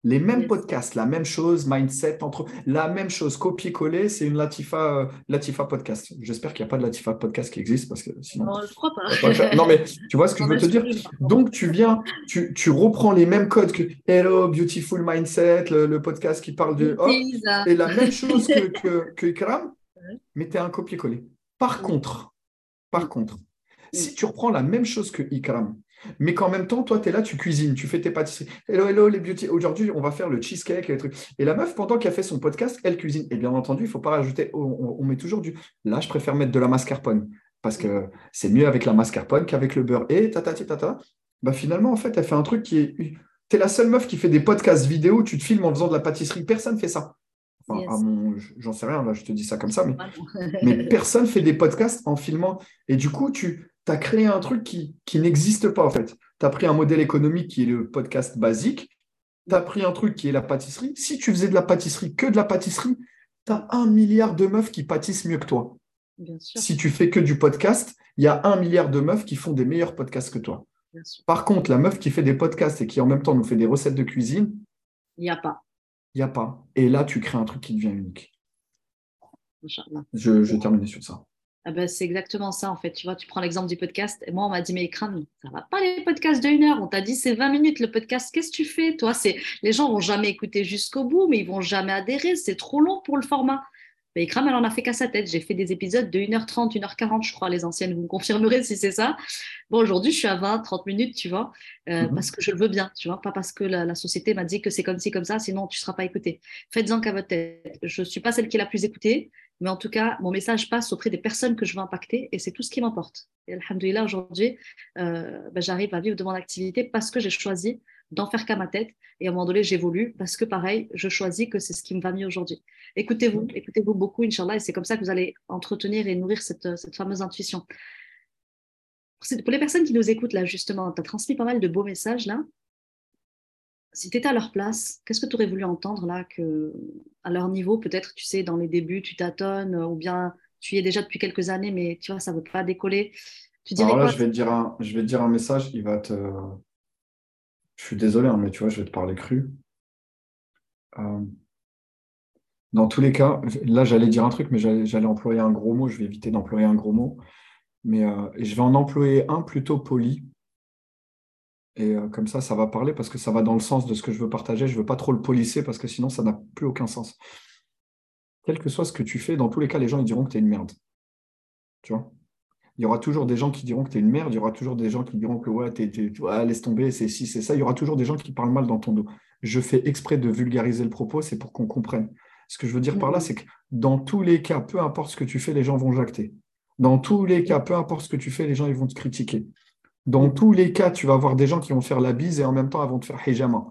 Les mêmes podcasts, la même chose, mindset, entre la même chose, copier-coller, c'est une Latifa, euh, Latifa podcast. J'espère qu'il n'y a pas de Latifa podcast qui existe parce que sinon. Non, je crois pas. non, mais tu vois ce que je veux te dire? Donc, tu viens, tu, tu, reprends les mêmes codes que Hello, Beautiful Mindset, le, podcast qui parle de. et la même chose que, que, que Ikram, mais tu es un copier-coller. Par contre, par contre, si tu reprends la même chose que Ikram, mais qu'en même temps, toi, tu es là, tu cuisines, tu fais tes pâtisseries. Hello, hello, les beauty. Aujourd'hui, on va faire le cheesecake et les trucs. Et la meuf, pendant qu'elle fait son podcast, elle cuisine. Et bien entendu, il ne faut pas rajouter, on, met toujours du. Là, je préfère mettre de la mascarpone parce que c'est mieux avec la mascarpone qu'avec le beurre. Et tata, tata, bah finalement, en fait, elle fait un truc qui est. Tu es la seule meuf qui fait des podcasts vidéo, tu te filmes en faisant de la pâtisserie. Personne ne fait ça. j'en sais rien, là, je te dis ça comme ça, mais, mais personne fait des podcasts en filmant. Et du coup, tu, tu as créé un truc qui, n'existe pas en fait. Tu as pris un modèle économique qui est le podcast basique, tu as pris un truc qui est la pâtisserie. Si tu faisais de la pâtisserie, que de la pâtisserie, tu as un milliard de meufs qui pâtissent mieux que toi. Si tu fais que du podcast, il y a un milliard de meufs qui font des meilleurs podcasts que toi. Par contre, la meuf qui fait des podcasts et qui en même temps nous fait des recettes de cuisine, il n'y a pas. Il n'y a pas. Et là, tu crées un truc qui devient unique. Je, je vais terminer sur ça. Ah ben, c'est exactement ça, en fait. Tu vois, tu prends l'exemple du podcast. Et moi, on m'a dit, mais écran, ça va pas les podcasts d'une heure. On t'a dit, c'est 20 minutes le podcast. Qu'est-ce que tu fais Toi, c'est les gens vont jamais écouter jusqu'au bout, mais ils vont jamais adhérer. C'est trop long pour le format. Mais Ikram, elle en a fait qu'à sa tête. J'ai fait des épisodes de 1h30, 1h40, je crois, les anciennes. Vous me confirmerez si c'est ça. Bon, aujourd'hui, je suis à 20, 30 minutes, tu vois, euh, mhm. parce que je le veux bien, tu vois, pas parce que la, société m'a dit que c'est comme ci, comme ça, sinon tu ne seras pas écouté. Faites-en qu'à votre tête. Je ne suis pas celle qui est la plus écoutée. Mais en tout cas, mon message passe auprès des personnes que je veux impacter et c'est tout ce qui m'importe. Et alhamdoulilah, aujourd'hui, euh, ben, j'arrive à vivre de mon activité parce que j'ai choisi d'en faire qu'à ma tête. Et à un moment donné, j'évolue parce que pareil, je choisis que c'est ce qui me va mieux aujourd'hui. Écoutez-vous, écoutez-vous beaucoup, Inch'Allah, et c'est comme ça que vous allez entretenir et nourrir cette, cette fameuse intuition. Pour les personnes qui nous écoutent là, justement, tu as transmis pas mal de beaux messages là si tu étais à leur place, qu'est-ce que tu aurais voulu entendre là que, à leur niveau, peut-être, tu sais, dans les débuts, tu tâtonnes, ou bien tu y es déjà depuis quelques années, mais tu vois, ça ne veut pas décoller. Tu dirais Alors là, je, vais te dire un, je vais te dire un message, il va te. Je suis désolé, hein, mais tu vois, je vais te parler cru. Euh, dans tous les cas, là, j'allais dire un truc, mais j'allais employer un gros mot, je vais éviter d'employer un gros mot. Mais euh, je vais en employer un plutôt poli et euh, comme ça, ça va parler parce que ça va dans le sens de ce que je veux partager. Je ne veux pas trop le polisser parce que sinon, ça n'a plus aucun sens. Quel que soit ce que tu fais, dans tous les cas, les gens ils diront que tu es une merde. Tu vois? Il y aura toujours des gens qui diront que tu es une merde. Il y aura toujours des gens qui diront que ouais, laisse tomber, c'est si, c'est ça. Il y aura toujours des gens qui parlent mal dans ton dos. Je fais exprès de vulgariser le propos, c'est pour qu'on comprenne. Ce que je veux dire par là, mmh. c'est que dans tous les cas, peu importe ce que tu fais, les gens vont jacter. Dans tous les cas, peu importe ce que tu fais, les gens ils vont te critiquer. Dans tous les cas, tu vas avoir des gens qui vont faire la bise et en même temps, elles vont te faire hijama.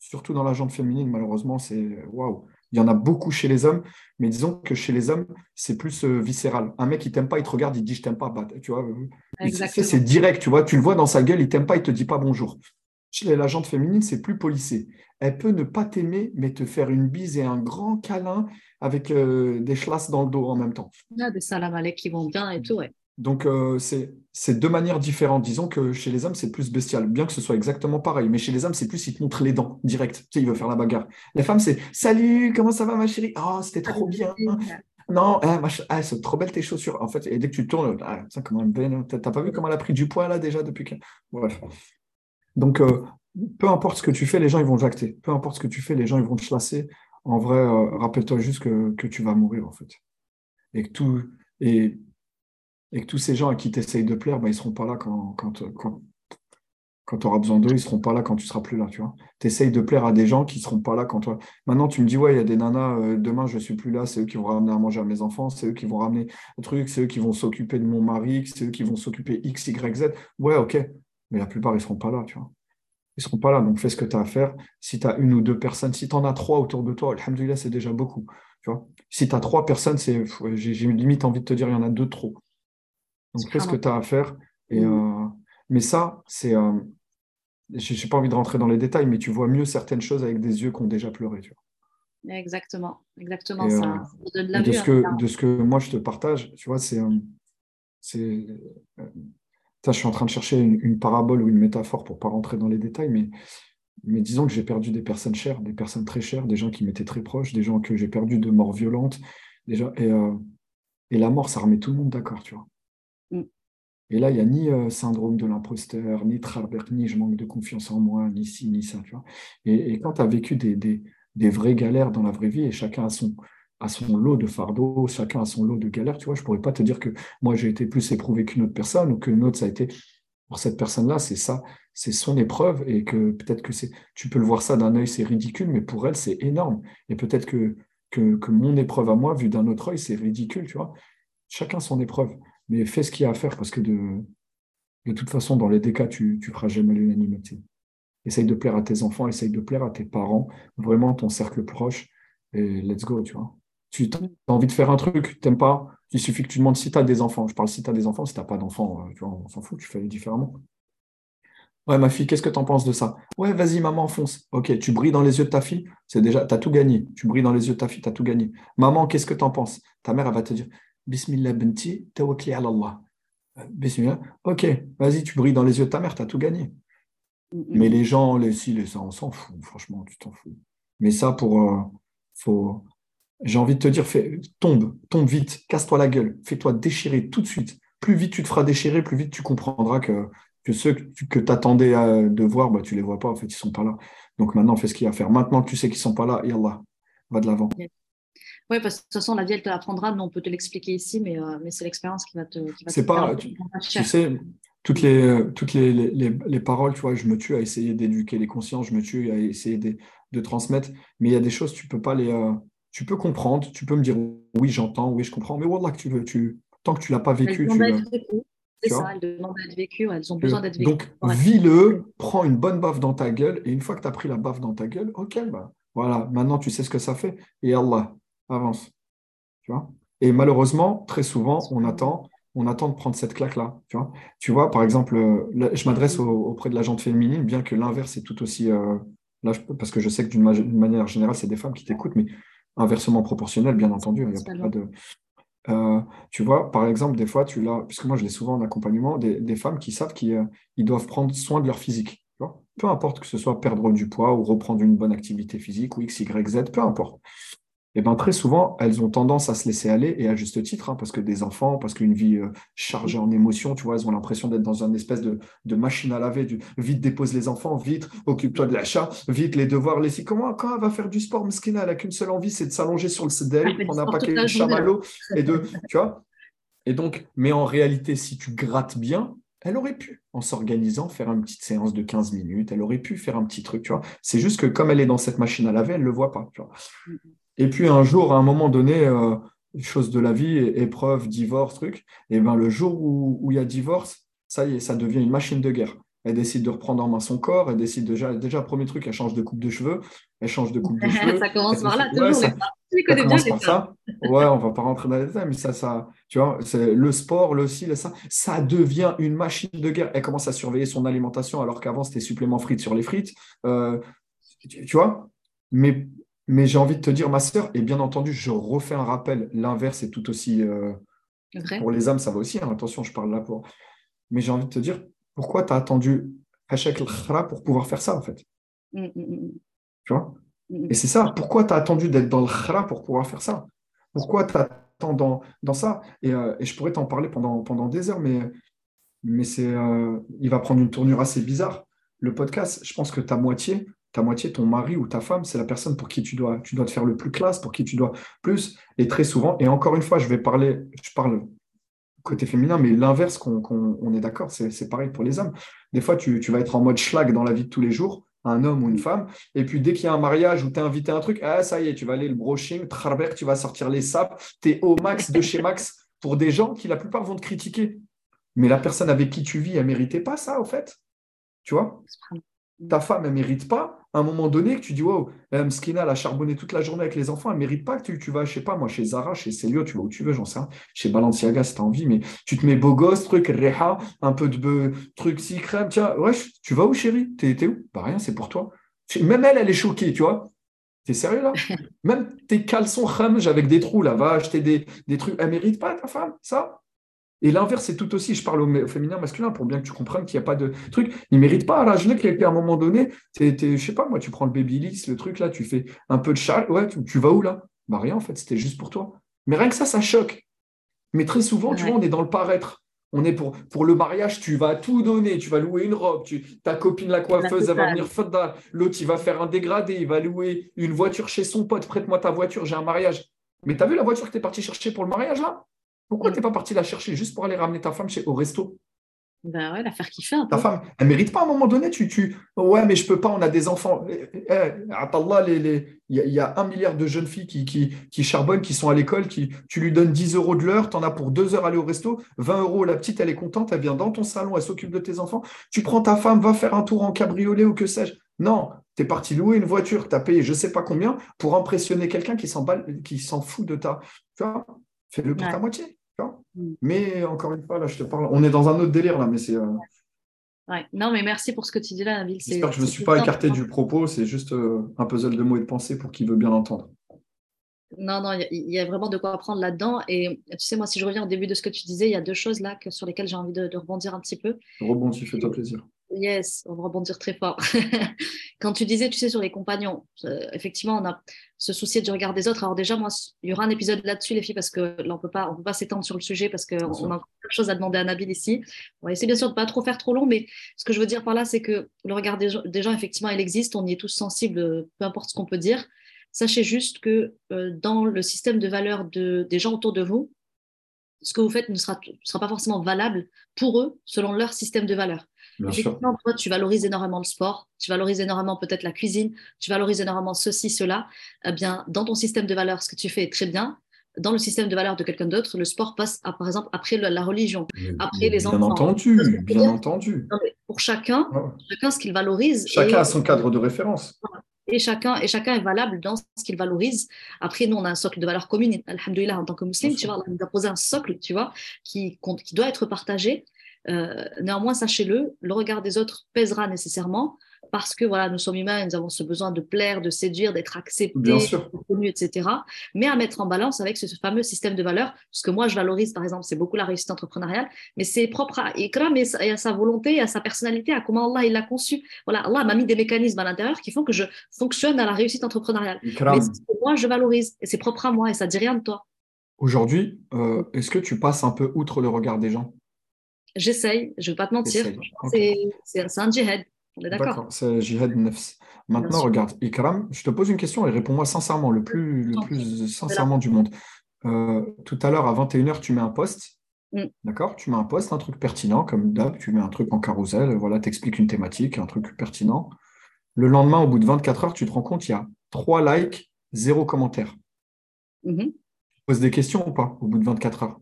Surtout dans la jante féminine, malheureusement, c'est waouh. Il y en a beaucoup chez les hommes, mais disons que chez les hommes, c'est plus euh, viscéral. Un mec, il t'aime pas, il te regarde, il dit je t'aime pas. Bah, tu vois, c'est direct, tu vois. Tu le vois dans sa gueule, il t'aime pas, il te dit pas bonjour. Chez la jante féminine, c'est plus polissé. Elle peut ne pas t'aimer, mais te faire une bise et un grand câlin avec euh, des chlasses dans le dos en même temps. Il y a des salam qui vont bien et tout, ouais. Donc, euh, c'est deux manières différentes. Disons que chez les hommes, c'est plus bestial, bien que ce soit exactement pareil. Mais chez les hommes, c'est plus, il te montre les dents direct. Tu sais, il veut faire la bagarre. Les femmes, c'est Salut, comment ça va, ma chérie? Oh, c'était trop bien. Non, hein, ah, c'est trop belle tes chaussures. En fait, et dès que tu tournes, ah, comment T'as pas vu comment elle a pris du poids là déjà depuis que. Bref. Donc, euh, peu importe ce que tu fais, les gens ils vont jacter. Peu importe ce que tu fais, les gens ils vont te chasser. En vrai, euh, rappelle-toi juste que, que tu vas mourir en fait. Et que tout, Et, et que tous ces gens à qui tu essayes de plaire, ben, ils ne seront pas là quand, quand, quand tu auras besoin d'eux, ils ne seront pas là quand tu seras plus là, tu vois. Essayes de plaire à des gens qui ne seront pas là quand toi. Maintenant, tu me dis, ouais, il y a des nanas, euh, demain, je ne suis plus là, c'est eux qui vont ramener à manger à mes enfants, c'est eux qui vont ramener le truc, c'est eux qui vont s'occuper de mon mari, c'est eux qui vont s'occuper X, Y, Z. Ouais, ok. Mais la plupart, ils ne seront pas là, tu vois. Ils ne seront pas là, donc fais ce que tu as à faire. Si tu as une ou deux personnes, si tu en as trois autour de toi, alhamdoulilah, c'est déjà beaucoup. Tu vois. Si tu as trois personnes, j'ai, limite envie de te dire, il y en a deux trop. Donc fais ce que tu as à faire? Et, mmh. euh, mais ça, c'est. Euh, je n'ai pas envie de rentrer dans les détails, mais tu vois mieux certaines choses avec des yeux qui ont déjà pleuré. Tu vois. Exactement, exactement ça. Euh, de, ce que, de ce que moi je te partage, tu vois, c'est. c'est je suis en train de chercher une, parabole ou une métaphore pour ne pas rentrer dans les détails, mais, mais disons que j'ai perdu des personnes chères, des personnes très chères, des gens qui m'étaient très proches, des gens que j'ai perdu de mort violente. Déjà, et, et la mort, ça remet tout le monde d'accord, tu vois. Et là, il n'y a ni euh, syndrome de l'imposteur, ni Trarbert, ni je manque de confiance en moi, ni ci, ni ça. Tu vois. Et, quand tu as vécu des, vraies galères dans la vraie vie, et chacun a son, lot de fardeaux, chacun a son lot de galères, tu vois, je ne pourrais pas te dire que moi, j'ai été plus éprouvé qu'une autre personne, ou qu'une autre, ça a été... Pour cette personne-là, c'est ça, c'est son épreuve, et que peut-être que c'est... Tu peux le voir ça d'un œil, c'est ridicule, mais pour elle, c'est énorme. Et peut-être que mon épreuve à moi, vue d'un autre œil, c'est ridicule, tu vois. Chacun son épreuve mais fais ce qu'il y a à faire parce que de, toute façon, dans les deux cas, tu ne feras jamais l'unanimité. Essaye de plaire à tes enfants, essaye de plaire à tes parents, vraiment ton cercle proche, et let's go, tu vois. Tu as envie de faire un truc, t'aimes pas, il suffit que tu demandes si tu as des enfants. Je parle si tu as des enfants, si tu n'as pas d'enfants, euh, tu vois, on s'en fout, tu fais différemment. Ouais, ma fille, qu'est-ce que tu en penses de ça? Ouais, vas-y, maman, fonce. Ok, tu brilles dans les yeux de ta fille, c'est déjà, tu as tout gagné. Tu brilles dans les yeux de ta fille, tu as tout gagné. Maman, qu'est-ce que tu en penses? Ta mère, elle va te dire Bismillah benti, tawakli ala Allah. Bismillah. Ok, vas-y, tu brilles dans les yeux de ta mère, tu as tout gagné. Mais les gens, les si, les ça, on s'en fout, franchement, tu t'en fous. Mais ça, pour. Euh, faut... J'ai envie de te dire, fais, tombe, tombe vite, casse-toi la gueule, fais-toi déchirer tout de suite. Plus vite tu te feras déchirer, plus vite tu comprendras que, que ceux que tu attendais de voir, bah, tu ne les vois pas, en fait, ils ne sont pas là. Donc maintenant, fais ce qu'il y a à faire. Maintenant que tu sais qu'ils ne sont pas là, Allah, va de l'avant. Oui, parce que de toute façon, la vie, elle te l'apprendra. Nous, on peut te l'expliquer ici, mais, euh, mais c'est l'expérience qui va te. C'est pas. Tu, sais, toutes, les, toutes les, les, les, paroles, tu vois, je me tue à essayer d'éduquer les consciences, je me tue à essayer de, de transmettre, mais il y a des choses, tu peux pas les. Euh, tu peux comprendre, tu peux me dire oui, j'entends, oui, je comprends, mais voilà que tu veux, tu, tant que tu l'as pas vécu, tu C'est ça, elles demandent d'être vécues, elles ont besoin d'être vécues. Donc, vis-le, prends une bonne baffe dans ta gueule, et une fois que tu as pris la baffe dans ta gueule, ok, bah, voilà, maintenant tu sais ce que ça fait. Et Allah, avance. Tu vois? Et malheureusement, très souvent, on attend, on attend de prendre cette claque-là. Tu vois, tu vois par exemple, je m'adresse auprès de la gente féminine, bien que l'inverse est tout aussi. Euh, là, parce que je sais que d'une manière générale, c'est des femmes qui t'écoutent, mais inversement proportionnel, bien entendu. Il y a pas de. Euh, tu vois, par exemple, des fois, tu l'as, puisque moi je l'ai souvent en accompagnement, des, femmes qui savent qu'ils euh, doivent prendre soin de leur physique. peu importe que ce soit perdre du poids ou reprendre une bonne activité physique ou X, Y, Z, peu importe et eh ben, très souvent, elles ont tendance à se laisser aller, et à juste titre, hein, parce que des enfants, parce qu'une vie euh, chargée en émotions, tu vois, elles ont l'impression d'être dans une espèce de, machine à laver, du vite dépose les enfants, vite occupe-toi de l'achat, vite les devoirs, les comment quand elle va faire du sport, Mskina, elle n'a qu'une seule envie, c'est de s'allonger sur le CDL, prendre un paquet de chamallows, et de, tu vois? Et donc, mais en réalité, si tu grattes bien, elle aurait pu, en s'organisant, faire une petite séance de 15 minutes, elle aurait pu faire un petit truc, tu vois? C'est juste que comme elle est dans cette machine à laver, elle ne le voit pas, tu vois? Et puis un jour, à un moment donné, euh, chose de la vie, épreuve, divorce, truc, et ben le jour où, il y a divorce, ça y est, ça devient une machine de guerre. Elle décide de reprendre en main son corps, elle décide déjà, déjà premier truc, elle change de coupe de cheveux, elle change de coupe de cheveux. ça commence par là, toujours. ça, commence par ça. Ouais, on va pas rentrer dans les détails, mais ça, ça, tu vois, c'est le sport, le ci, le ça, ça devient une machine de guerre. Elle commence à surveiller son alimentation alors qu'avant c'était supplément frites sur les frites. Euh, tu vois, mais mais j'ai envie de te dire, ma sœur, et bien entendu, je refais un rappel, l'inverse est tout aussi. Euh, pour les âmes, ça va aussi, hein, attention, je parle là pour. Mais j'ai envie de te dire, pourquoi tu as attendu Hachek khra pour pouvoir faire ça, en fait? Mm, mm, mm, Tu vois? Et c'est ça, pourquoi tu as attendu d'être dans le khra pour pouvoir faire ça? Pourquoi tu attends dans, dans ça? Et, euh, et, je pourrais t'en parler pendant, pendant des heures, mais, mais c'est, euh, il va prendre une tournure assez bizarre. Le podcast, je pense que ta moitié, ta moitié, ton mari ou ta femme, c'est la personne pour qui tu dois, tu dois te faire le plus classe, pour qui tu dois plus. Et très souvent, et encore une fois, je vais parler, je parle côté féminin, mais l'inverse, qu'on, on est d'accord, c'est, pareil pour les hommes. Des fois, tu, vas être en mode schlag dans la vie de tous les jours, un homme ou une femme, et puis dès qu'il y a un mariage ou tu es invité à un truc, ah, ça y est, tu vas aller le brushing, tu vas sortir les sapes, tu es au max de chez max pour des gens qui, la plupart, vont te critiquer. Mais la personne avec qui tu vis, elle ne méritait pas ça, au fait. Tu vois? Ta femme, elle ne mérite pas, à un moment donné, que tu dis, wow, Mskina, elle a charbonné toute la journée avec les enfants, elle ne mérite pas que tu, vas, je sais pas, moi, chez Zara, chez Célio, tu vas où tu veux, j'en sais rien, chez Balenciaga, si tu as envie, mais tu te mets beau gosse, truc, reha, un peu de truc si crème, tiens, ouais, tu vas où, chérie? T'es où? Bah rien, c'est pour toi. Même elle, elle est choquée, tu vois. T'es sérieux là? Même tes caleçons ramge avec des trous là, va acheter des, des trucs. Elle mérite pas ta femme, ça? Et l'inverse, c'est tout aussi. Je parle au, féminin, masculin, pour bien que tu comprennes qu'il n'y a pas de truc. Il ne mérite pas. Là, je qu'à un moment donné, je sais pas, moi, tu prends le babyliss, le truc là, tu fais un peu de châle. Ouais, tu, vas où là? Bah rien, en fait, c'était juste pour toi. Mais rien que ça, ça choque. Mais très souvent, tu vois, on est dans le paraître. On est pour, pour le mariage, tu vas tout donner, tu vas louer une robe, tu, ta copine la coiffeuse, elle va venir fada, l'autre il va faire un dégradé, il va louer une voiture chez son pote, prête-moi ta voiture, j'ai un mariage. Mais tu as vu la voiture que tu es parti chercher pour le mariage là? Pourquoi mm. tu n'es pas parti la chercher juste pour aller ramener ta femme chez, au resto? Ben ouais, la faire kiffer un Ta femme, elle ne mérite pas à un moment donné. Tu, tu, ouais, mais je peux pas, on a des enfants. Eh, eh, eh, il les, y, a un milliard de jeunes filles qui, qui, qui charbonnent, qui sont à l'école, qui, tu lui donnes 10 euros de l'heure, tu en as pour deux heures aller au resto, 20 euros, la petite, elle est contente, elle vient dans ton salon, elle s'occupe de tes enfants. Tu prends ta femme, va faire un tour en cabriolet ou que sais-je. Non, tu es parti louer une voiture, tu as payé je ne sais pas combien pour impressionner quelqu'un qui s'en fout de ta. Tu vois, fais-le pour ta moitié. Mm. Mais encore une fois, là, je te parle, on est dans un autre délire là, mais c'est. Euh, ouais. Non, mais merci pour ce que tu dis là, Nabil. J'espère que je ne me suis pas écarté du propos, c'est juste euh, un puzzle de mots et de pensées pour qui veut bien l'entendre. Non, non, il y, a vraiment de quoi apprendre là-dedans. Et tu sais, moi, si je reviens au début de ce que tu disais, il y a deux choses là que, sur lesquelles j'ai envie de, rebondir un petit peu. Rebondis, fais-toi plaisir. Yes, on va rebondir très fort. Quand tu disais, tu sais, sur les compagnons, euh, effectivement, on a ce souci du regard des autres. Alors déjà, moi, il y aura un épisode là-dessus, les filles, parce que là, on peut pas, on peut pas s'étendre sur le sujet parce qu'on a encore de choses à demander à Nabil ici. On va essayer bien sûr de pas trop faire trop long, mais ce que je veux dire par là, c'est que le regard des, gens, effectivement, il existe. On y est tous sensibles, peu importe ce qu'on peut dire. Sachez juste que euh, dans le système de valeurs de, des gens autour de vous, ce que vous faites ne sera, sera pas forcément valable pour eux selon leur système de valeurs. Effectivement, toi, tu valorises énormément le sport, tu valorises énormément peut-être la cuisine, tu valorises énormément ceci, cela. Eh bien, dans ton système de valeurs, ce que tu fais est très bien. Dans le système de valeurs de quelqu'un d'autre, le sport passe, par exemple, après la religion, après les enfants. Bien entendu, bien entendu. pour chacun, chacun ce qu'il valorise. Chacun a son cadre de référence. Et chacun, et chacun est valable dans ce qu'il valorise. Après, nous, on a un socle de valeurs communes. Alhamdoulilah, en tant que musulman, tu vois, on a posé un socle, tu vois, qui, qui doit être partagé. Euh, néanmoins, sachez-le, le regard des autres pèsera nécessairement parce que voilà, nous sommes humains, nous avons ce besoin de plaire, de séduire, d'être acceptés, reconnus, etc. Mais à mettre en balance avec ce fameux système de valeurs. Ce que moi je valorise, par exemple, c'est beaucoup la réussite entrepreneuriale, mais c'est propre à Ikram et à sa volonté, à sa personnalité, à comment Allah il l'a conçu. Voilà, Allah m'a mis des mécanismes à l'intérieur qui font que je fonctionne à la réussite entrepreneuriale. Mais ce que moi je valorise et c'est propre à moi et ça dit rien de toi. Aujourd'hui, euh, est-ce que tu passes un peu outre le regard des gens? J'essaye, je ne vais pas te mentir. C'est un djihad. On est d'accord. C'est djihad nefs. Maintenant, regarde, Ikram, je te pose une question et réponds-moi sincèrement, le plus, le plus sincèrement du monde. Euh, tout à l'heure, à 21h, tu mets un post. Mm. D'accord Tu mets un post, un truc pertinent, comme d'hab, tu mets un truc en carrousel, voilà, tu expliques une thématique, un truc pertinent. Le lendemain, au bout de 24 heures, tu te rends compte, il y a 3 likes, 0 commentaires. Mm-hmm. Tu poses des questions ou pas au bout de 24 heures?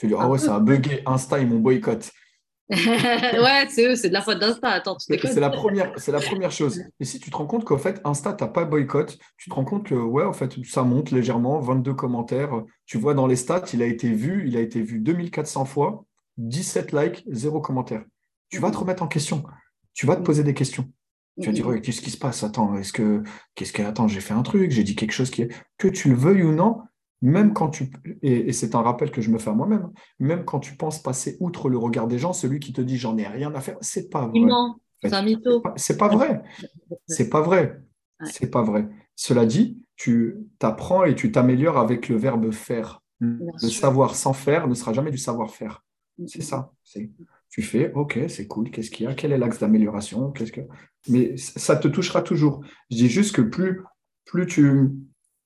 Tu dis, ah ouais, ça a bugué, Insta, ils m'ont boycott. ouais, c'est eux, c'est de la faute d'Insta. Attends, c'est la première, la première chose. Et si tu te rends compte qu'en fait, Insta, tu n'as pas boycott, tu te rends compte que ouais, en fait, ça monte légèrement, 22 commentaires. Tu vois dans les stats, il a été vu, il a été vu 2400 fois, 17 likes, 0 commentaire. Tu vas te mm. remettre en question. Tu vas te poser des questions. Tu vas dire, mm. qu'est-ce qui se passe? Attends, est-ce que, qu'est-ce que, attends, j'ai fait un truc, j'ai dit quelque chose qui est, que tu le veuilles ou non, même quand tu, et, c'est un rappel que je me fais à moi-même, même quand tu penses passer outre le regard des gens, celui qui te dit j'en ai rien à faire, c'est pas vrai. c'est un mytho. C'est pas, vrai. C'est pas vrai. C'est pas vrai. Cela dit, tu t'apprends et tu t'améliores avec le verbe faire. le savoir sans faire ne sera jamais du savoir-faire. C'est ça. Tu fais, OK, c'est cool, qu'est-ce qu'il y a? Quel est l'axe d'amélioration? Qu'est-ce que... Mais ça te touchera toujours. Je dis juste que plus, plus tu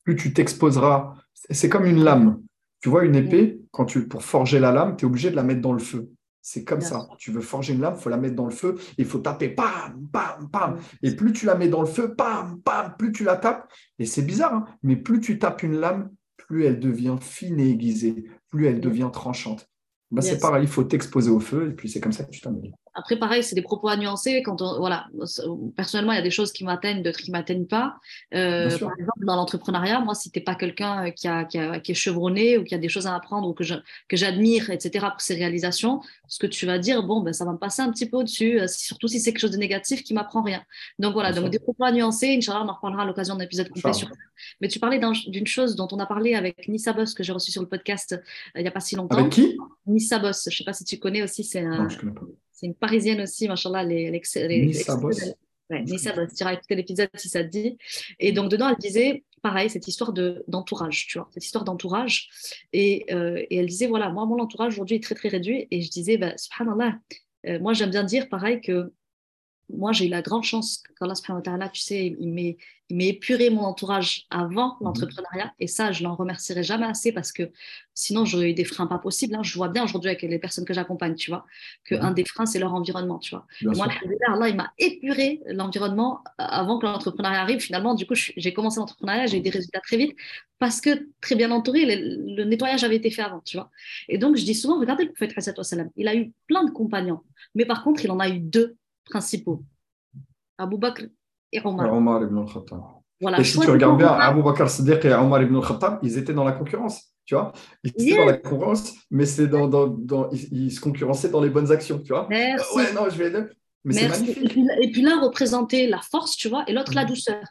plus tu t'exposeras. C'est comme une lame. Tu vois, une épée, quand tu, pour forger la lame, tu es obligé de la mettre dans le feu. C'est comme ça. Tu veux forger une lame, il faut la mettre dans le feu, il faut taper, pam, pam, pam. Et plus tu la mets dans le feu, pam, pam, plus tu la tapes. Et c'est bizarre, hein, mais plus tu tapes une lame, plus elle devient fine et aiguisée, plus elle devient tranchante. Bah, c'est pareil, il faut t'exposer au feu, et puis c'est comme ça que tu t'améliores. Après, pareil, c'est des propos à nuancer. Quand voilà, personnellement, il y a des choses qui m'atteignent, d'autres qui ne m'atteignent pas. Euh, par exemple, dans l'entrepreneuriat, moi, si tu n'es pas quelqu'un qui, a, qui, a, qui, est chevronné ou qui a des choses à apprendre ou que, que j'admire, etc., pour ses réalisations, ce que tu vas dire, bon, ben, ça va me passer un petit peu au-dessus, euh, surtout si c'est quelque chose de négatif qui m'apprend rien. Donc voilà, donc des propos à nuancer. Inch'Allah, on en reparlera à l'occasion d'un épisode complet sur Mais tu parlais d'une chose dont on a parlé avec Nissa Boss, que j'ai reçu sur le podcast euh, il n'y a pas si longtemps. Avec qui? Nissa Boss, je ne sais pas si tu connais aussi, c'est un. Non, je connais pas c'est une parisienne aussi, machallah. Les, les, les, Nissa Boss. Ouais, Nissa Boss, tu iras écouter l'épisode si ça te dit. Et donc, dedans, elle disait, pareil, cette histoire d'entourage, tu vois, cette histoire d'entourage. Et, euh, et, elle disait, voilà, moi, mon entourage aujourd'hui est très, très réduit. Et je disais, bah, subhanallah, euh, moi, j'aime bien dire, pareil, que moi, j'ai eu la grande chance qu'Allah, tu sais, il m'ait il épuré mon entourage avant mhm. l'entrepreneuriat. Et ça, je n'en remercierai jamais assez parce que sinon, j'aurais eu des freins pas possibles. Hein. Je vois bien aujourd'hui avec les personnes que j'accompagne, tu vois, qu'un des freins, c'est leur environnement, tu vois. moi, Allah, il m'a épuré l'environnement avant que l'entrepreneuriat arrive. Finalement, du coup, j'ai commencé l'entrepreneuriat, j'ai eu des résultats très vite parce que très bien entouré, le, nettoyage avait été fait avant, tu vois. Et donc, je dis souvent, regardez le prophète, il a eu plein de compagnons, mais par contre, il en a eu deux principaux. Abou Bakr et Omar. ibn al-Khattab. Voilà, et si tu regardes bien, Abu Bakr Siddiq et Omar ibn al-Khattab, ils étaient dans la concurrence. Tu vois Ils étaient dans la concurrence, mais c'est dans, dans, dans ils, se concurrençaient dans les bonnes actions. Tu vois Merci. Ouais, non, je vais. Mais c'est magnifique. Et puis, l'un représentait la force, tu vois, et l'autre la mm. douceur.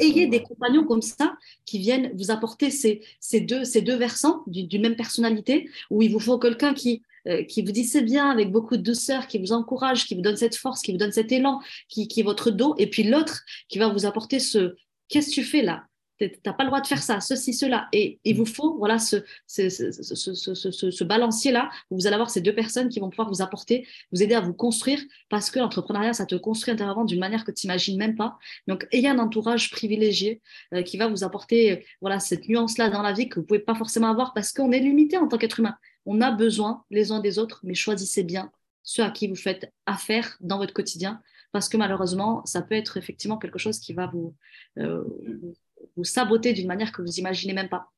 Ayez des compagnons comme ça qui viennent vous apporter ces, ces, deux, ces deux versants d'une même personnalité, où il vous faut quelqu'un qui, euh, qui vous dit c'est bien avec beaucoup de douceur, qui vous encourage, qui vous donne cette force, qui vous donne cet élan, qui, est votre dos, et puis l'autre qui va vous apporter ce qu'est-ce que tu fais là? Tu n'as pas le droit de faire ça, ceci, cela. Et il vous faut voilà, ce, ce, ce, ce, balancier-là, où vous allez avoir ces deux personnes qui vont pouvoir vous apporter, vous aider à vous construire, parce que l'entrepreneuriat, ça te construit intérieurement d'une manière que tu n'imagines même pas. Donc, ayez un entourage privilégié euh, qui va vous apporter voilà, cette nuance-là dans la vie que vous ne pouvez pas forcément avoir, parce qu'on est limité en tant qu'être humain. On a besoin les uns des autres, mais choisissez bien ceux à qui vous faites affaire dans votre quotidien, parce que malheureusement, ça peut être effectivement quelque chose qui va vous, euh, vous, saboter d'une manière que vous imaginez même pas.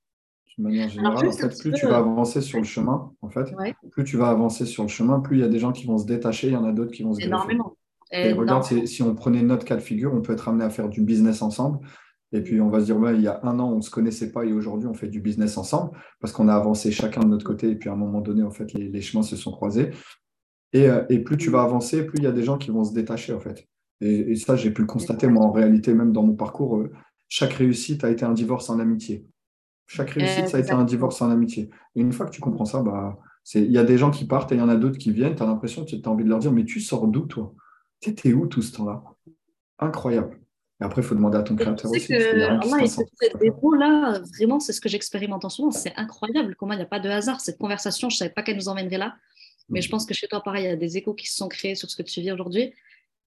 D'une manière générale, en fait, plus tu vas avancer sur le chemin, en fait, plus tu vas avancer sur le chemin, plus il y a des gens qui vont se détacher, il y en a d'autres qui vont se Énormément. Et regarde, si, on prenait notre cas de figure, on peut être amené à faire du business ensemble. Et puis, on va se dire, il y a un an, on ne se connaissait pas et aujourd'hui, on fait du business ensemble parce qu'on a avancé chacun de notre côté. Et puis, à un moment donné, en fait, les, chemins se sont croisés. Et, euh, et, plus tu vas avancer, plus il y a des gens qui vont se détacher, en fait. Et, ça, j'ai pu le constater, moi, en réalité, même dans mon parcours, euh, chaque réussite a été un divorce en amitié. Chaque réussite, ça a été un divorce en amitié. Et une fois que tu comprends ça, bah, il y a des gens qui partent et il y en a d'autres qui viennent. Tu as l'impression, tu as envie de leur dire, mais tu sors d'où, toi? Tu étais où tout ce temps-là? Incroyable. Et après, il faut demander à ton créateur aussi. Des mots là, vraiment, c'est ce que j'expérimente en ce moment. C'est incroyable comment il n'y a pas de hasard. Cette conversation, je ne savais pas qu'elle nous emmènerait là. Mais je mm. pense que chez toi, pareil, il y a des échos qui se sont créés sur ce que tu vis aujourd'hui.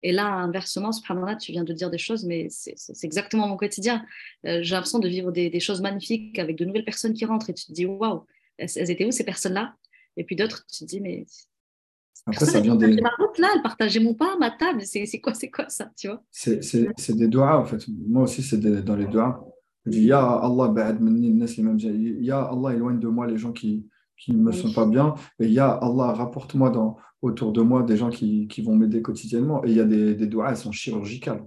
Et là, inversement, subhanallah, tu viens de dire des choses, mais c'est exactement mon quotidien. Euh, j'ai l'impression de vivre des, choses magnifiques avec de nouvelles personnes qui rentrent et tu te dis, waouh, elles, étaient où ces personnes-là? Et puis d'autres, tu te dis, mais après, ça vient des. Ma route là, elle partageait mon pain, ma table. C'est quoi, c'est quoi ça, tu vois? C'est des doigts, en fait. Moi aussi, c'est dans les doigts. Je dis, Ya Allah, Ya Allah, éloigne de moi les gens qui, qui ne me sont pas bien. Et Ya Allah, rapporte-moi dans, autour de moi des gens qui, qui vont m'aider quotidiennement. Et il y a des, des doigts, elles sont chirurgicales.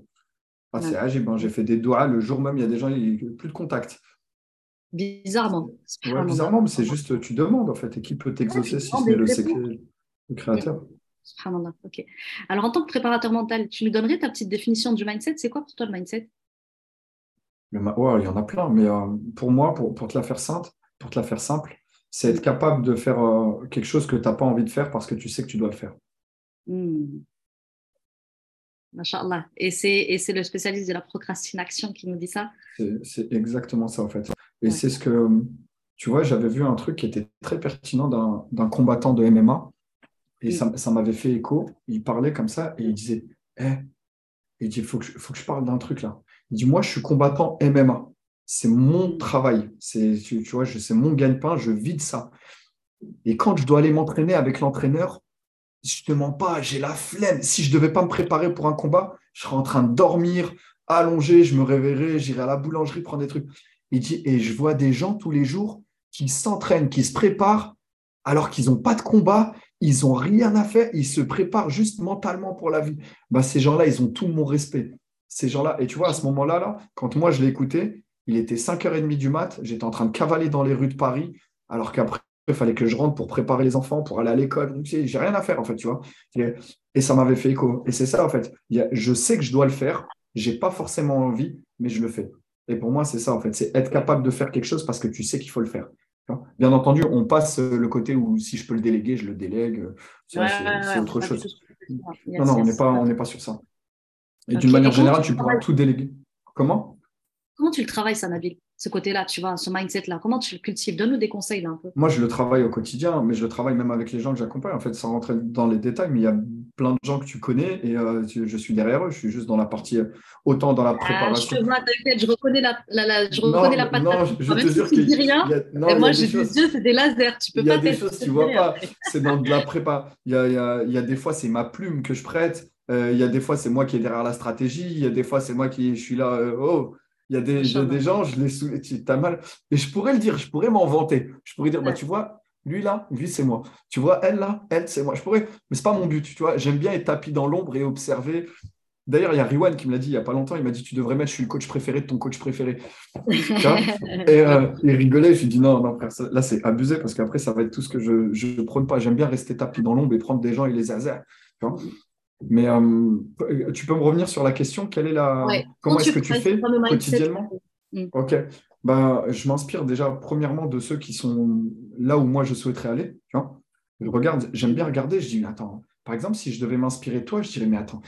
Ah, c'est agile. Hein. J'ai fait des doigts le jour même, il y a des gens, il n'y a plus de contact. Bizarrement. bizarrement, mais c'est juste, tu demandes en fait, et qui peut t'exaucer si c'est le secret le créateur. ok. Alors, en tant que préparateur mental, tu nous donnerais ta petite définition du mindset? C'est quoi pour toi le mindset? Il y en a plein, mais euh, pour moi, pour, pour, te la faire simple, pour te la faire simple, c'est être capable de faire euh, quelque chose que tu n'as pas envie de faire parce que tu sais que tu dois le faire. Mmh. Et c'est le spécialiste de la procrastination qui nous dit ça? C'est exactement ça, en fait. Et c'est ce que, tu vois, j'avais vu un truc qui était très pertinent d'un combattant de MMA Et ça, ça m'avait fait écho. Il parlait comme ça et il disait Eh, il dit, il faut que, je, faut que je parle d'un truc là. Il dit, moi, je suis combattant MMA. C'est mon travail. C'est, tu, vois, c'est mon gagne-pain. Je vis de ça. Et quand je dois aller m'entraîner avec l'entraîneur, je ne te mens pas, j'ai la flemme. Si je ne devais pas me préparer pour un combat, je serais en train de dormir, allongé, je me réveillerais, j'irais à la boulangerie prendre des trucs. Il dit, et je vois des gens tous les jours qui s'entraînent, qui se préparent, alors qu'ils n'ont pas de combat, ils n'ont rien à faire, ils se préparent juste mentalement pour la vie. Bah, ces gens-là, ils ont tout mon respect. Ces gens-là, et tu vois, à ce moment-là, là, quand moi je l'ai écouté, il était 5h30 du mat, j'étais en train de cavaler dans les rues de Paris, alors qu'après, il fallait que je rentre pour préparer les enfants, pour aller à l'école. J'ai rien à faire, en fait, tu vois. Et ça m'avait fait écho. Et c'est ça, en fait. Je sais que je dois le faire. Je n'ai pas forcément envie, mais je le fais. Et pour moi, c'est ça, en fait. C'est être capable de faire quelque chose parce que tu sais qu'il faut le faire. Bien entendu, on passe le côté où si je peux le déléguer, je le délègue. C'est autre chose. Non, non, on n'est pas, pas sur ça. Et d'une manière générale, tu pourras tout déléguer. Comment? Comment tu le travailles, ça, Nabil ce côté-là, tu vois, ce mindset-là Comment tu le cultives? Donne-nous des conseils là un peu. Moi, je le travaille au quotidien, mais je le travaille même avec les gens que j'accompagne, en fait, sans rentrer dans les détails. Mais il y a plein de gens que tu connais et euh, je suis derrière eux. Je suis juste dans la partie, euh, autant dans la préparation. Ah, je, t'inquiète, je reconnais la, la, je reconnais la patate. Non, je, te jure qu'il dis rien. et moi, j'ai des yeux, c'est des lasers. Tu peux pas. Il y a des choses tu vois pas. C'est dans de la prépa. Il y a, il y a, il y a des fois, c'est ma plume que je prête. Euh, il y a des fois, c'est moi qui est derrière la stratégie. Il y a des fois, c'est moi qui je suis là. oh, il y a des, des gens, je les sous... tu as mal. Et je pourrais le dire, je pourrais m'en vanter. Je pourrais dire, bah, tu vois, lui là, lui c'est moi. Tu vois, elle là, elle c'est moi. Je pourrais, mais c'est pas mon but. Tu vois, j'aime bien être tapis dans l'ombre et observer. D'ailleurs, il y a Riwan qui me l'a dit il n'y a pas longtemps. Il m'a dit Tu devrais mettre Je suis le coach préféré de ton coach préféré. et euh, il rigolait. Je lui ai dit Non, non, frère, là, c'est abusé parce qu'après, ça va être tout ce que je ne prône pas. J'aime bien rester tapis dans l'ombre et prendre des gens et les hasards. Mais euh, tu peux me revenir sur la question quelle est la comment est-ce que tu fais quotidiennement. Ok. Ben, je m'inspire déjà premièrement de ceux qui sont là où moi je souhaiterais aller. Tu vois je regarde, j'aime bien regarder. Je dis attends. Par exemple, si je devais m'inspirer de toi, je dirais mais attends,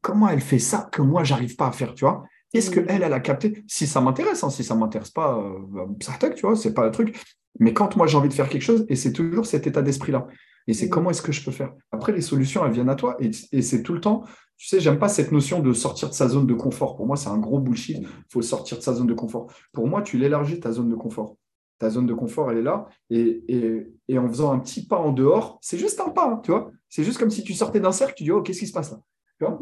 comment elle fait ça que moi j'arrive pas à faire, tu vois? Qu'est-ce qu'elle, mm. elle a capté? Si ça m'intéresse, hein, si ça m'intéresse pas, euh, ça tu vois, c'est pas le truc. Mais quand moi j'ai envie de faire quelque chose, et c'est toujours cet état d'esprit-là. Et c'est mm. comment est-ce que je peux faire? Après, les solutions, elles viennent à toi. Et, c'est tout le temps, tu sais, j'aime pas cette notion de sortir de sa zone de confort. Pour moi, c'est un gros bullshit. Il faut sortir de sa zone de confort. Pour moi, tu l'élargis, ta zone de confort. Ta zone de confort, elle est là. Et, en faisant un petit pas en dehors, c'est juste un pas, hein, tu vois. C'est juste comme si tu sortais d'un cercle, tu dis, oh, qu'est-ce qui se passe là? Tu vois?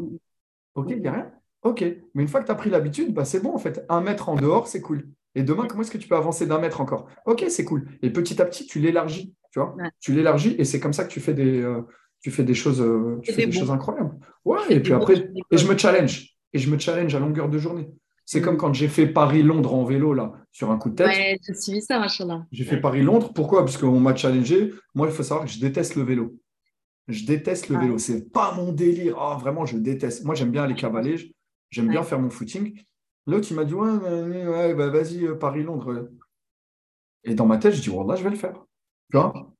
Ok, il n'y a rien. Ok. Mais une fois que tu as pris l'habitude, bah, c'est bon, en fait. Un mètre en dehors, c'est cool. Et demain, comment est-ce que tu peux avancer d'un mètre encore? Ok, c'est cool. Et petit à petit, tu l'élargis. Tu vois Tu l'élargis et c'est comme ça que tu fais des, euh, tu fais des choses, euh, tu fais des choses incroyables. Ouais, et puis après, et je me challenge. Et je me challenge à longueur de journée. C'est comme mm. quand j'ai fait Paris-Londres en vélo, là, sur un coup de tête. Ouais, j'ai suivi ça, machin J'ai fait Paris-Londres. Pourquoi? Parce qu'on m'a challengé. Moi, il faut savoir que je déteste le vélo. Je déteste le vélo. C'est pas mon délire. Oh, vraiment, je déteste. Moi, j'aime bien aller cavaler. J'aime bien faire mon footing. L'autre, il m'a dit Ouais, ouais bah, vas-y, euh, Paris-Londres. Et dans ma tête, je dis là, je vais le faire. Tu vois?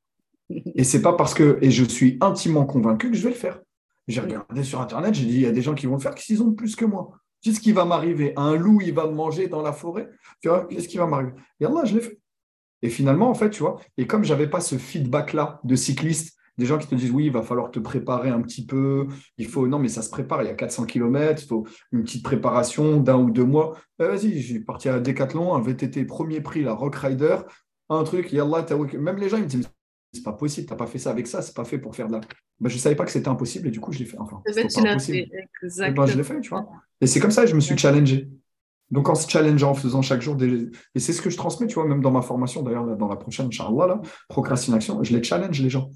Et c'est pas parce que. Et je suis intimement convaincu que je vais le faire. J'ai regardé sur Internet, j'ai dit Il y a des gens qui vont le faire, qu'ils ont plus que moi? Qu'est-ce qui va m'arriver? Un loup, il va me manger dans la forêt? Tu vois Qu'est-ce qui va m'arriver? Et là, je l'ai fait. Et finalement, en fait, tu vois, et comme je n'avais pas ce feedback-là de cycliste des gens qui te disent oui, il va falloir te préparer un petit peu, il faut, non, mais ça se prépare, il y a 400 km, il faut une petite préparation d'un ou deux mois. Ben, vas-y, j'ai parti à Decathlon, un VTT premier prix, la Rock Rider, un truc, yallah, même les gens, ils me disent c'est pas possible, tu n'as pas fait ça avec ça, c'est pas fait pour faire de la. Ben, je savais pas que c'était impossible et du coup, je l'ai fait. Enfin. Eh ben, je l'ai fait, tu vois. Et c'est comme ça que je me suis challengé. Donc, en se challengeant, en faisant chaque jour des. Et c'est ce que je transmets, tu vois, même dans ma formation, d'ailleurs, dans la prochaine, Inch'Allah, là, procrastination, je les challenge, les gens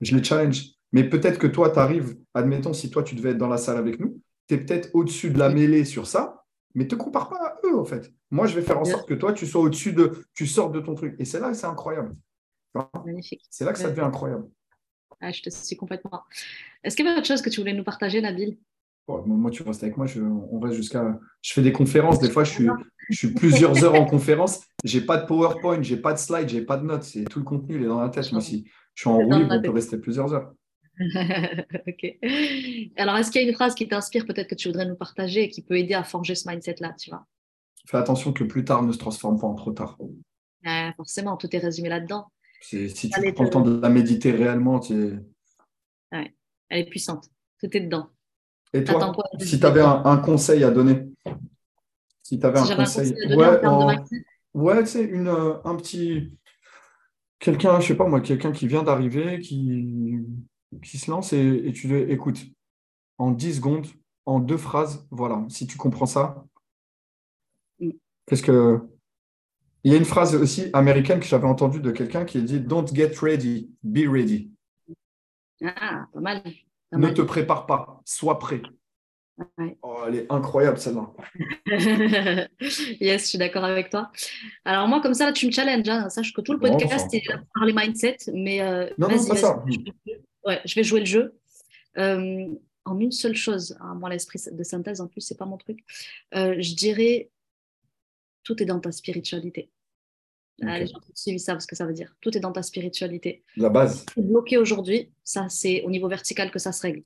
je les challenge. Mais peut-être que toi, tu arrives, admettons, si toi, tu devais être dans la salle avec nous, tu es peut-être au-dessus de la mêlée sur ça, mais ne te compare pas à eux, en fait. Moi, je vais faire en sorte que toi, tu sois au-dessus de, tu sortes de ton truc. Et c'est là que c'est incroyable. Magnifique. C'est là que ça devient incroyable. Ah, je te suis complètement. Est-ce qu'il y avait autre chose que tu voulais nous partager, Nabil? Moi, tu restes avec moi. Je, on reste jusqu'à. Je fais des conférences. Des fois, je suis, je suis plusieurs heures en conférence. J'ai pas de PowerPoint, j'ai pas de slide, j'ai pas de notes. C'est tout le contenu, il est dans la tête. Moi, si, je suis en roue on peut rester plusieurs heures. ok. Alors, est-ce qu'il y a une phrase qui t'inspire, peut-être que tu voudrais nous partager et qui peut aider à forger ce mindset-là, tu vois? Fais attention que le plus tard ne se transforme pas en trop tard. forcément, tout est résumé là-dedans. Si tu prends le temps de la méditer réellement, tu Ouais. Elle est puissante. Tout est dedans. Et toi, si tu avais un, conseil à donner? Si tu avais un, conseil, ouais, tu sais, une, euh, un petit. Quelqu'un, je sais pas moi, quelqu'un qui vient d'arriver, qui, qui se lance et, et tu dis écoute, en 10 secondes, en deux phrases, voilà, si tu comprends ça, mm. qu'est-ce que. Il y a une phrase aussi américaine que j'avais entendue de quelqu'un qui a dit Don't get ready, be ready. Ah, pas mal. ne te prépare pas, sois prêt. Oh, elle est incroyable celle-là. yes, je suis d'accord avec toi. Alors moi, comme ça, là, tu me challenges. Hein. Sache que tout le podcast est là pour les mindset, mais euh, non, non, pas ça. Ouais, je vais jouer le jeu. Euh, en une seule chose, hein, moi l'esprit de synthèse en plus, c'est pas mon truc. Euh, je dirais, tout est dans ta spiritualité. Ah, les gens qui suivent savent ce que ça veut dire. Tout est dans ta spiritualité. La base. Bloqué aujourd'hui, ça c'est au niveau vertical que ça se règle.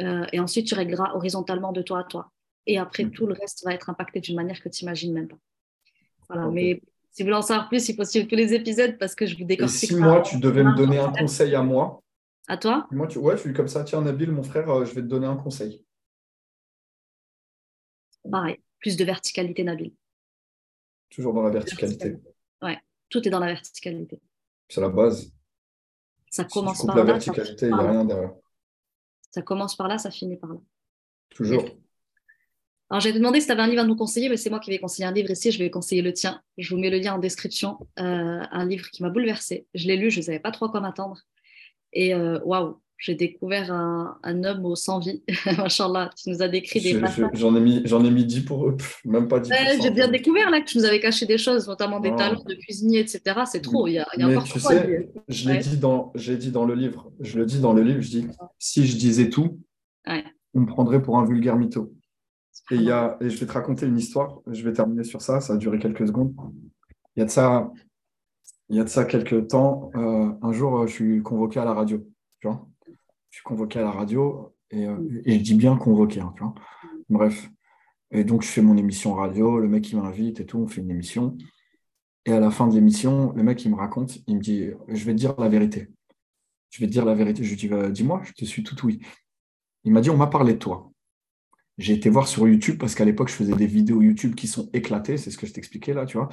Euh, et ensuite, tu régleras horizontalement de toi à toi. Et après, tout le reste va être impacté d'une manière que tu n'imagines même pas. Voilà, mais si vous voulez en savoir plus, il faut suivre tous les épisodes parce que je vous décortique. Et si moi, tu devais me donner un conseil à moi, à toi Moi, tu, ouais, je suis comme ça. Tiens, Nabil, mon frère, euh, je vais te donner un conseil. Pareil, plus de verticalité, Nabil. Toujours dans la verticalité. Ouais, tout est dans la verticalité. C'est la base. Ça commence par la verticalité, il n'y a rien derrière. Ça commence par là, ça finit par là. Toujours. Alors, j'ai demandé si tu avais un livre à nous conseiller, mais c'est moi qui vais conseiller un livre ici. Je vais conseiller le tien. Je vous mets le lien en description. Euh, un livre qui m'a bouleversée. Je l'ai lu, je ne savais pas trop quoi m'attendre. Et euh, waouh, j'ai découvert un, homme au sans vie. Machallah, tu nous as décrit des J'en ai, mis, ai mis 10 pour eux, même pas 10 J'ai bien découvert là que tu nous avais caché des choses, notamment des talents de cuisinier, etc. C'est trop, il y a, il y a Mais tu sais, je l'ai dit, dans, dit dans le livre, je le dis dans le livre, je dis, si je disais tout, on me prendrait pour un vulgaire mytho. Et, y a, et je vais te raconter une histoire, je vais terminer sur ça, ça a duré quelques secondes. Il y a de ça il y a de ça quelques temps, euh, un jour, je suis convoqué à la radio. Tu vois je suis convoqué à la radio et, euh, je dis bien convoqué. Hein, tu vois Bref. Et donc, je fais mon émission radio, le mec, il m'invite et tout, on fait une émission. Et à la fin de l'émission, le mec, il me raconte, il me dit Je vais te dire la vérité. Je vais te dire la vérité. Je lui dis bah, Dis-moi, je te suis tout oui. Il m'a dit On m'a parlé de toi. J'ai été voir sur YouTube parce qu'à l'époque, je faisais des vidéos YouTube qui sont éclatées, c'est ce que je t'expliquais là, tu vois.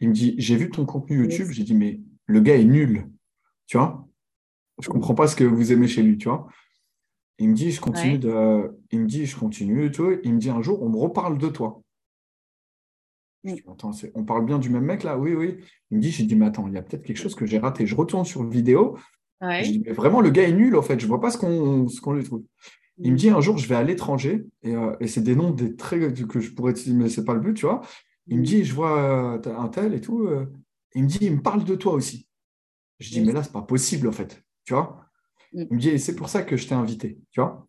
Il me dit, j'ai vu ton contenu YouTube, j'ai dit, mais le gars est nul, tu vois? Je ne comprends pas ce que vous aimez chez lui, tu vois? Il me dit, je continue de. Il me dit, je continue, tu vois. Il me dit un jour, on me reparle de toi. Je dis, attends, on parle bien du même mec là? Oui, oui. Il me dit, j'ai dit, mais attends, il y a peut-être quelque chose que j'ai raté. Je retourne sur vidéo. Je dis, mais vraiment, le gars est nul, en fait. Je ne vois pas ce qu'on lui trouve. Il me dit, un jour, je vais à l'étranger, et, euh, et c'est des noms des traits que je pourrais dire, mais ce n'est pas le but, tu vois. Il me dit, je vois euh, un tel et tout. Euh. Il me dit, il me parle de toi aussi. Je dis, mais là, c'est pas possible, en fait. Tu vois mm. Il me dit, c'est pour ça que je t'ai invité. Tu vois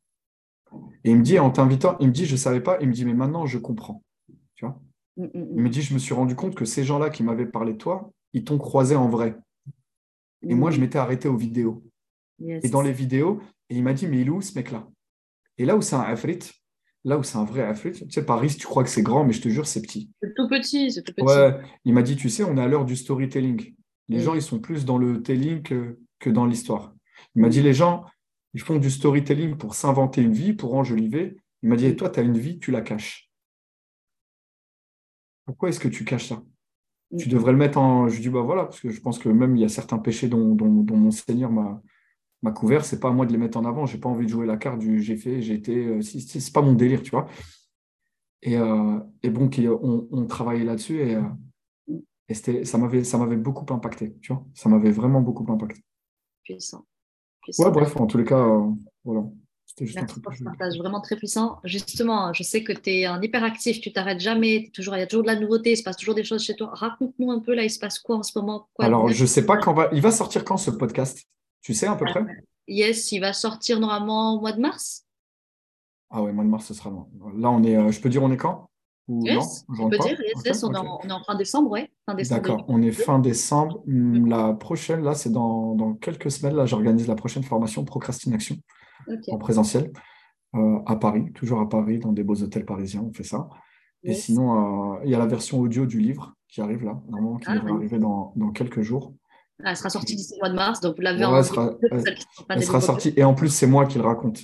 Et il me dit, en t'invitant, il me dit, je ne savais pas. Il me dit, mais maintenant, je comprends. Tu vois mm, mm, Il me dit, je me suis rendu compte que ces gens-là qui m'avaient parlé de toi, ils t'ont croisé en vrai. Et moi, je m'étais arrêté aux vidéos. Et dans les vidéos, et il m'a dit, mais il est où ce mec-là? Et là où c'est un afrit, Là où c'est un vrai afflux, tu sais, Paris, tu crois que c'est grand, mais je te jure, c'est petit. C'est tout petit, c'est tout petit. Ouais, il m'a dit, tu sais, on est à l'heure du storytelling. Les gens, ils sont plus dans le telling que, dans l'histoire. Il m'a dit, les gens, ils font du storytelling pour s'inventer une vie, pour enjoliver. Il m'a dit, et toi, tu as une vie, tu la caches. Pourquoi est-ce que tu caches ça? Tu devrais le mettre en. Je dis, bah voilà, parce que je pense que même il y a certains péchés dont, dont mon Seigneur m'a ma couvert, c'est pas à moi de les mettre en avant. J'ai pas envie de jouer la carte du j'ai fait, j'ai été. Euh, c'est pas mon délire, tu vois. Et, euh, et bon, on, on travaillait là-dessus et, euh, et ça m'avait ça m'avait beaucoup impacté, tu vois. Ça m'avait vraiment beaucoup impacté. Puissant. Ouais, bref, en tous les cas, voilà. C'était juste un truc. partage vraiment très puissant. Justement, je sais que tu es un hyperactif, tu t'arrêtes jamais, toujours, il y a toujours de la nouveauté, il se passe toujours des choses chez toi. Raconte-nous un peu là, il se passe quoi en ce moment? Alors, je sais pas quand va. Il va sortir quand ce podcast? Tu sais à peu près? Yes, il va sortir normalement au mois de mars? Ah ouais, mois de mars, ce sera loin. Là, on est, euh, je peux dire, on est quand? Yes, on peut dire, yes, on, est en, fin décembre, oui. D'accord, on est fin décembre. Hmm, la prochaine, là, c'est dans, quelques semaines. Là, j'organise la prochaine formation Procrastination en présentiel euh, à Paris, toujours à Paris, dans des beaux hôtels parisiens, on fait ça. Et sinon, euh, il y a la version audio du livre qui arrive là, normalement, qui ah, va arriver dans, dans quelques jours. Elle sera sortie d'ici le mois de mars, donc vous l'avez ouais, Elle sera, elle, sera sortie, et en plus, c'est moi qui le raconte.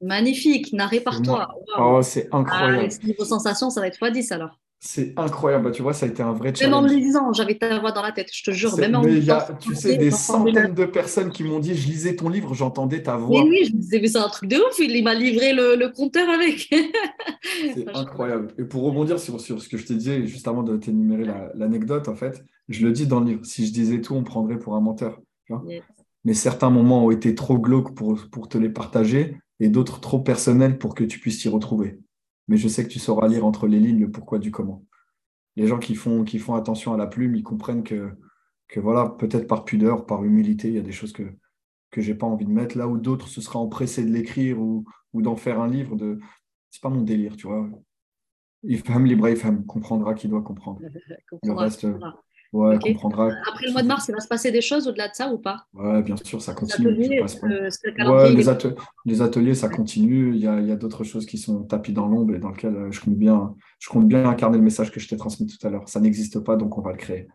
Magnifique, narré par toi. Oh, c'est incroyable. Ah, niveau sensation, ça va être x10 alors. C'est incroyable, bah, tu vois, ça a été un vrai challenge. Même en le lisant, j'avais ta voix dans la tête, je te jure. Même en mais il y a, tu sais, des centaines de personnes qui m'ont dit, je lisais ton livre, j'entendais ta voix. Mais oui, je me disais, mais c'est un truc de ouf, il m'a livré le, le, compteur avec. c'est incroyable. Et pour rebondir sur, sur ce que je t'ai dit juste avant de t'énumérer l'anecdote, en fait, je le dis dans le livre, si je disais tout, on prendrait pour un menteur. Mais certains moments ont été trop glauques pour, pour te les partager et d'autres trop personnels pour que tu puisses t'y retrouver mais je sais que tu sauras lire entre les lignes le pourquoi du comment. Les gens qui font, qui font attention à la plume, ils comprennent que, que voilà, peut-être par pudeur, par humilité, il y a des choses que, que je n'ai pas envie de mettre, là où d'autres se seraient empressés de l'écrire ou, ou d'en faire un livre. De... Ce n'est pas mon délire, tu vois. Ifham libre Ifham, comprendra qui doit comprendre. le reste, Ouais, comprendra. Après le mois de mars, il va se passer des choses au-delà de ça ou pas? Ouais, bien sûr, ça continue. Les ateliers, ouais, les, ateliers, ça continue. Il y a, a d'autres choses qui sont tapis dans l'ombre et dans lesquelles euh, je compte, bien, je compte bien incarner le message que je t'ai transmis tout à l'heure. Ça n'existe pas, donc on va le créer.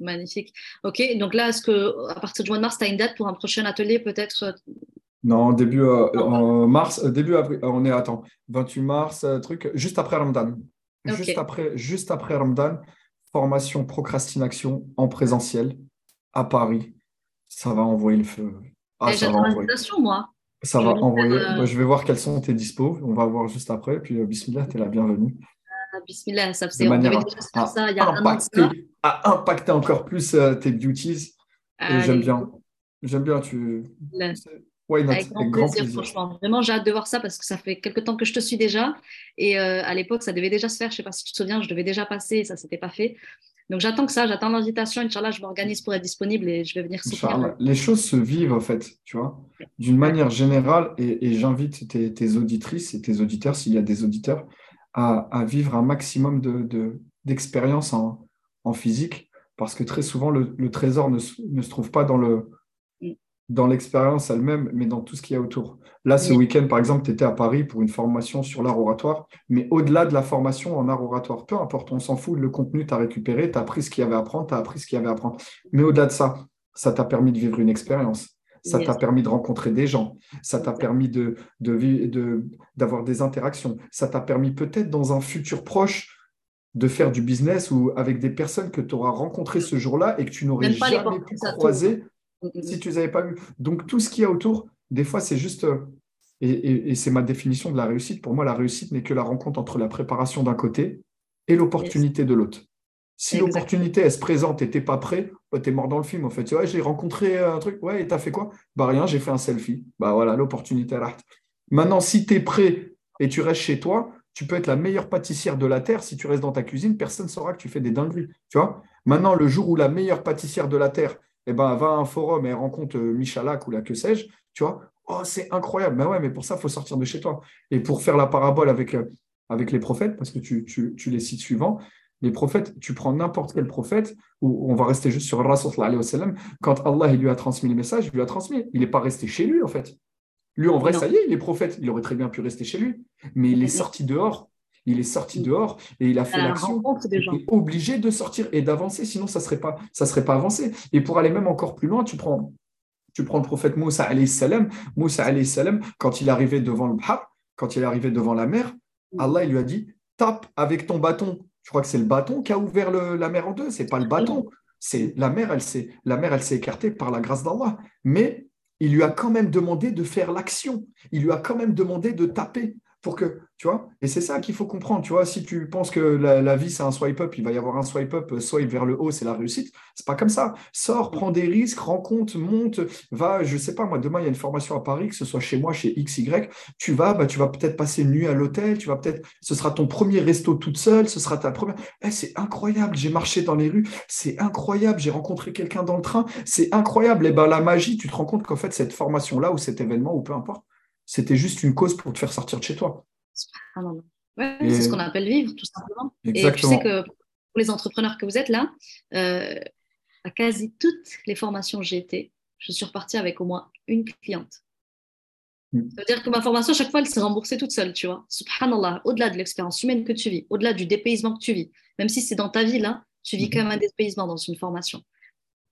Magnifique. Ok, donc là, est-ce que à partir du mois de mars, tu as une date pour un prochain atelier peut-être? Euh? Non, début euh, en mars, début avril, on est, attends, 28 mars, truc, juste après Ramadan. Juste, après, juste après Ramadan, formation procrastination en présentiel à Paris. Ça va envoyer le feu. Ah, ça va envoyer. moi. Ça va envoyer. Euh, je vais voir quels sont tes dispos. On va voir juste après. Puis, euh, Bismillah, tu es la bienvenue. Ah, bismillah, ça faisait on déjà à, ça il y a impacter, un à impacter encore plus euh, tes beauties. Et j'aime bien. J'aime bien. Tu... Avec grand, plaisir, franchement. Vraiment, j'ai hâte de voir ça parce que ça fait quelques temps que je te suis déjà. Et euh, à l'époque, ça devait déjà se faire. Je ne sais pas si tu te souviens, je devais déjà passer et ça ne s'était pas fait. Donc j'attends que ça, j'attends l'invitation. Inch'Allah, je m'organise pour être disponible et je vais venir soutenir. Les choses se vivent, en fait, tu vois, d'une manière générale. Et, j'invite tes, auditrices et tes auditeurs, s'il y a des auditeurs, à, vivre un maximum d'expérience de, en, en, physique parce que très souvent, le, trésor ne, ne se trouve pas dans le dans l'expérience elle-même, mais dans tout ce qu'il y a autour. Là, ce week-end, par exemple, tu étais à Paris pour une formation sur l'art oratoire, mais au-delà de la formation en art oratoire, peu importe, on s'en fout, le contenu, tu as récupéré, tu as appris ce qu'il y avait à apprendre, tu as appris ce qu'il y avait à apprendre. Mais au-delà de ça, ça t'a permis de vivre une expérience. Ça t'a permis de rencontrer des gens, ça t'a permis de, de, d'avoir des interactions, ça t'a permis peut-être dans un futur proche de faire du business ou avec des personnes que tu auras rencontrées ce jour-là et que tu n'aurais jamais pu croiser si tu ne les avais pas vu. Donc, tout ce qu'il y a autour, des fois, c'est juste. Euh, et, c'est ma définition de la réussite. Pour moi, la réussite n'est que la rencontre entre la préparation d'un côté et l'opportunité de l'autre. Si l'opportunité, elle se présente et tu n'es pas prêt, bah, tu es mort dans le film. En fait, tu vois, j'ai rencontré un truc, ouais, et tu as fait quoi? Bah rien, j'ai fait un selfie. Bah voilà, l'opportunité rate. Maintenant, si tu es prêt et tu restes chez toi, tu peux être la meilleure pâtissière de la Terre. Si tu restes dans ta cuisine, personne ne saura que tu fais des dingueries. Tu vois? Maintenant, le jour où la meilleure pâtissière de la Terre, eh ben, va à un forum et rencontre euh, Michalak ou la que sais-je, tu vois, oh, c'est incroyable. Mais ouais, mais pour ça, il faut sortir de chez toi. Et pour faire la parabole avec, euh, avec les prophètes, parce que tu, tu, les cites suivants, les prophètes, tu prends n'importe quel prophète, ou on va rester juste sur Rasul quand Allah il lui a transmis les messages, il lui a transmis. Il n'est pas resté chez lui, en fait. Lui, en vrai, ça y est, il est prophète. Il aurait très bien pu rester chez lui. Mais il est sorti dehors il est sorti dehors et il a fait l'action. Il est obligé de sortir et d'avancer, sinon ça ne serait, pas, ça serait pas avancé. Et pour aller même encore plus loin, tu prends, tu prends le prophète Moussa alayhi salam. Moussa alayhi salam, quand il arrivé devant le Bahar, quand il est arrivé devant la mer. Allah il lui a dit tape avec ton bâton. Je crois que c'est le bâton qui a ouvert la mer en deux, c'est pas le bâton. C'est la mer, elle s'est la mer, elle s'est écartée par la grâce d'Allah. Mais il lui a quand même demandé de faire l'action. Il lui a quand même demandé de taper pour que, tu vois, et c'est ça qu'il faut comprendre, tu vois, si tu penses que la, vie c'est un swipe up, il va y avoir un swipe up, euh, swipe vers le haut, c'est la réussite, c'est pas comme ça. Sors, prends des risques, rencontre, monte, va, je sais pas, moi demain il y a une formation à Paris, que ce soit chez moi, chez XY, tu vas, bah, tu vas peut-être passer une nuit à l'hôtel, tu vas peut-être, ce sera ton premier resto toute seule, ce sera ta première, eh, c'est incroyable, j'ai marché dans les rues, c'est incroyable, j'ai rencontré quelqu'un dans le train, c'est incroyable, et ben la magie, tu te rends compte qu'en fait cette formation-là ou cet événement ou peu importe, c'était juste une cause pour te faire sortir de chez toi. c'est ce qu'on appelle vivre, tout simplement. Et tu sais que pour les entrepreneurs que vous êtes là, euh, à quasi toutes les formations été, je suis repartie avec au moins une cliente. Mm. Ça veut dire que ma formation, à chaque fois, elle s'est remboursée toute seule, tu vois. Subhanallah, au-delà de l'expérience humaine que tu vis, au-delà du dépaysement que tu vis, même si c'est dans ta vie, là, tu vis mm-hmm. quand même un dépaysement dans une formation.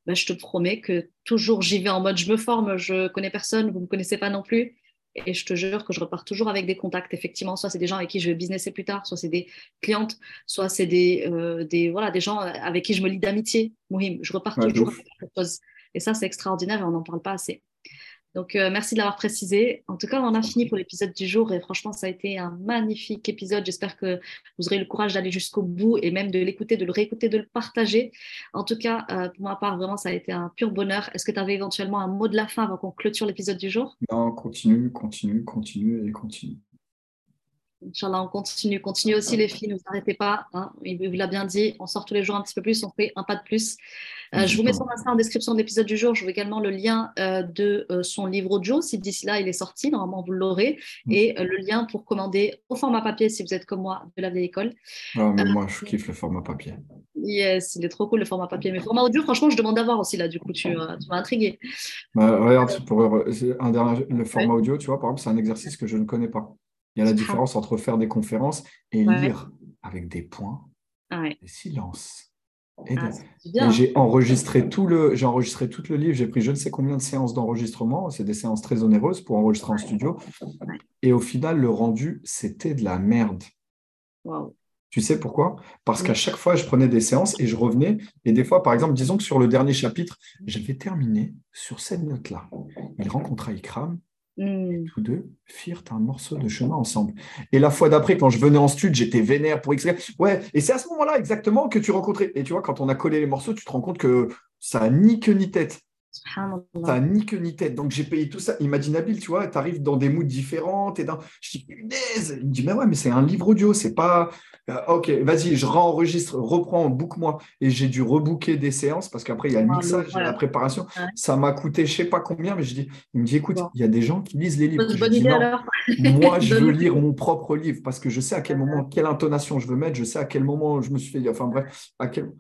ben, je te promets que toujours j'y vais en mode je me forme, je connais personne, vous ne me connaissez pas non plus. Et je te jure que je repars toujours avec des contacts. Effectivement, soit c'est des gens avec qui je vais businesser plus tard, soit c'est des clientes, soit c'est des, euh, des, voilà, des gens avec qui je me lie d'amitié. Mohim, je repars toujours avec quelque chose. Et ça, c'est extraordinaire et on n'en parle pas assez. Donc, euh, merci de l'avoir précisé. En tout cas, on a fini pour l'épisode du jour et franchement, ça a été un magnifique épisode. J'espère que vous aurez le courage d'aller jusqu'au bout et même de l'écouter, de le réécouter, de le partager. En tout cas, euh, pour ma part, vraiment, ça a été un pur bonheur. Est-ce que tu avais éventuellement un mot de la fin avant qu'on clôture l'épisode du jour? Non, continue, continue, continue et continue. Inch'Allah, on continue. Continue aussi, les filles, ne vous arrêtez pas. Hein. Il vous l'a bien dit, on sort tous les jours un petit peu plus, on fait un pas de plus. Euh, je vous mets son Insta en description de l'épisode du jour. Je vous également le lien euh, de euh, son livre audio. Si d'ici là, il est sorti, normalement, vous l'aurez. Mm. Et le lien pour commander au format papier, si vous êtes comme moi, de la vieille école. Ah, mais moi, je kiffe le format papier. Yes, il est trop cool le format papier. Mais format audio, franchement, je demande d'avoir aussi là. Du coup, tu, tu m'as intrigué. Bah, regarde, pour un dernier, le format audio, tu vois, par exemple, c'est un exercice que je ne connais pas. Il y a la différence entre faire des conférences et lire avec des points, des silences. Et, ah, j'ai enregistré tout le, j'ai enregistré tout le livre. J'ai pris je ne sais combien de séances d'enregistrement. C'est des séances très onéreuses pour enregistrer en studio. Et au final, le rendu, c'était de la merde. Tu sais pourquoi? Parce qu'à chaque fois, je prenais des séances et je revenais. Et des fois, par exemple, disons que sur le dernier chapitre, j'avais terminé sur cette note-là. Il rencontra Ikram Hmm. tous deux firent un morceau de chemin ensemble. Et la fois d'après, quand je venais en studio, j'étais vénère pour extraire. Ouais, et c'est à ce moment-là exactement que tu rencontrais. Et tu vois, quand on a collé les morceaux, tu te rends compte que ça a ni queue ni tête. Ça a ni queue ni tête. Donc j'ai payé tout ça. Il m'a dit Nabil, tu vois, tu arrives dans des moods différents. Dans... Je dis punaise. Il me dit mais ouais, mais c'est un livre audio, c'est pas. Euh, ok, vas-y, je réenregistre, reprends, book-moi. Et j'ai dû rebooker des séances parce qu'après, il y a le mixage, la préparation. Ça m'a coûté je sais pas combien, mais je dis, il me dit écoute, il y a des gens qui lisent les livres. moi, je veux lire mon propre livre parce que je sais à quel moment, quelle intonation je veux mettre, je sais à quel moment je me suis fait. Enfin bref, à quel.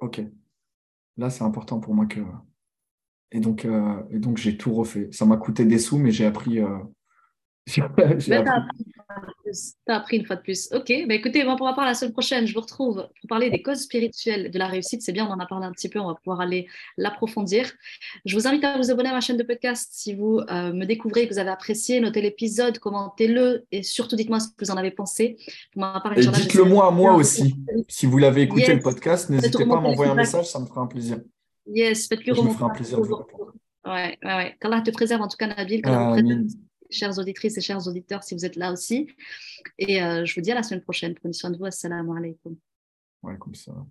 Ok. Là, c'est important pour moi que. Et donc, euh, et donc j'ai tout refait. Ça m'a coûté des sous, mais j'ai appris. Euh, j'ai appris tu as appris une fois de plus. Ok, bah écoutez, on pourra parler la semaine prochaine. Je vous retrouve pour parler des causes spirituelles de la réussite. C'est bien, on en a parlé un petit peu, on va pouvoir aller l'approfondir. Je vous invite à vous abonner à ma chaîne de podcast si vous euh, me découvrez, que vous avez apprécié, notez l'épisode, commentez-le et surtout dites-moi ce que vous en avez pensé. dites-le moi à moi aussi. Si vous l'avez écouté le podcast, n'hésitez pas à m'envoyer un message, ça me fera un plaisir. Yes, faites-le remonter. Un plaisir de vous répondre. Ouais, ouais, ouais. Qu'Allah te préserve en tout cas, Nabil. Qu'Allah chères auditrices et chers auditeurs, si vous êtes là aussi. Et euh, je vous dis à la semaine prochaine. Prenez soin de vous. Assalamu alaikum. Wa alaikum salam.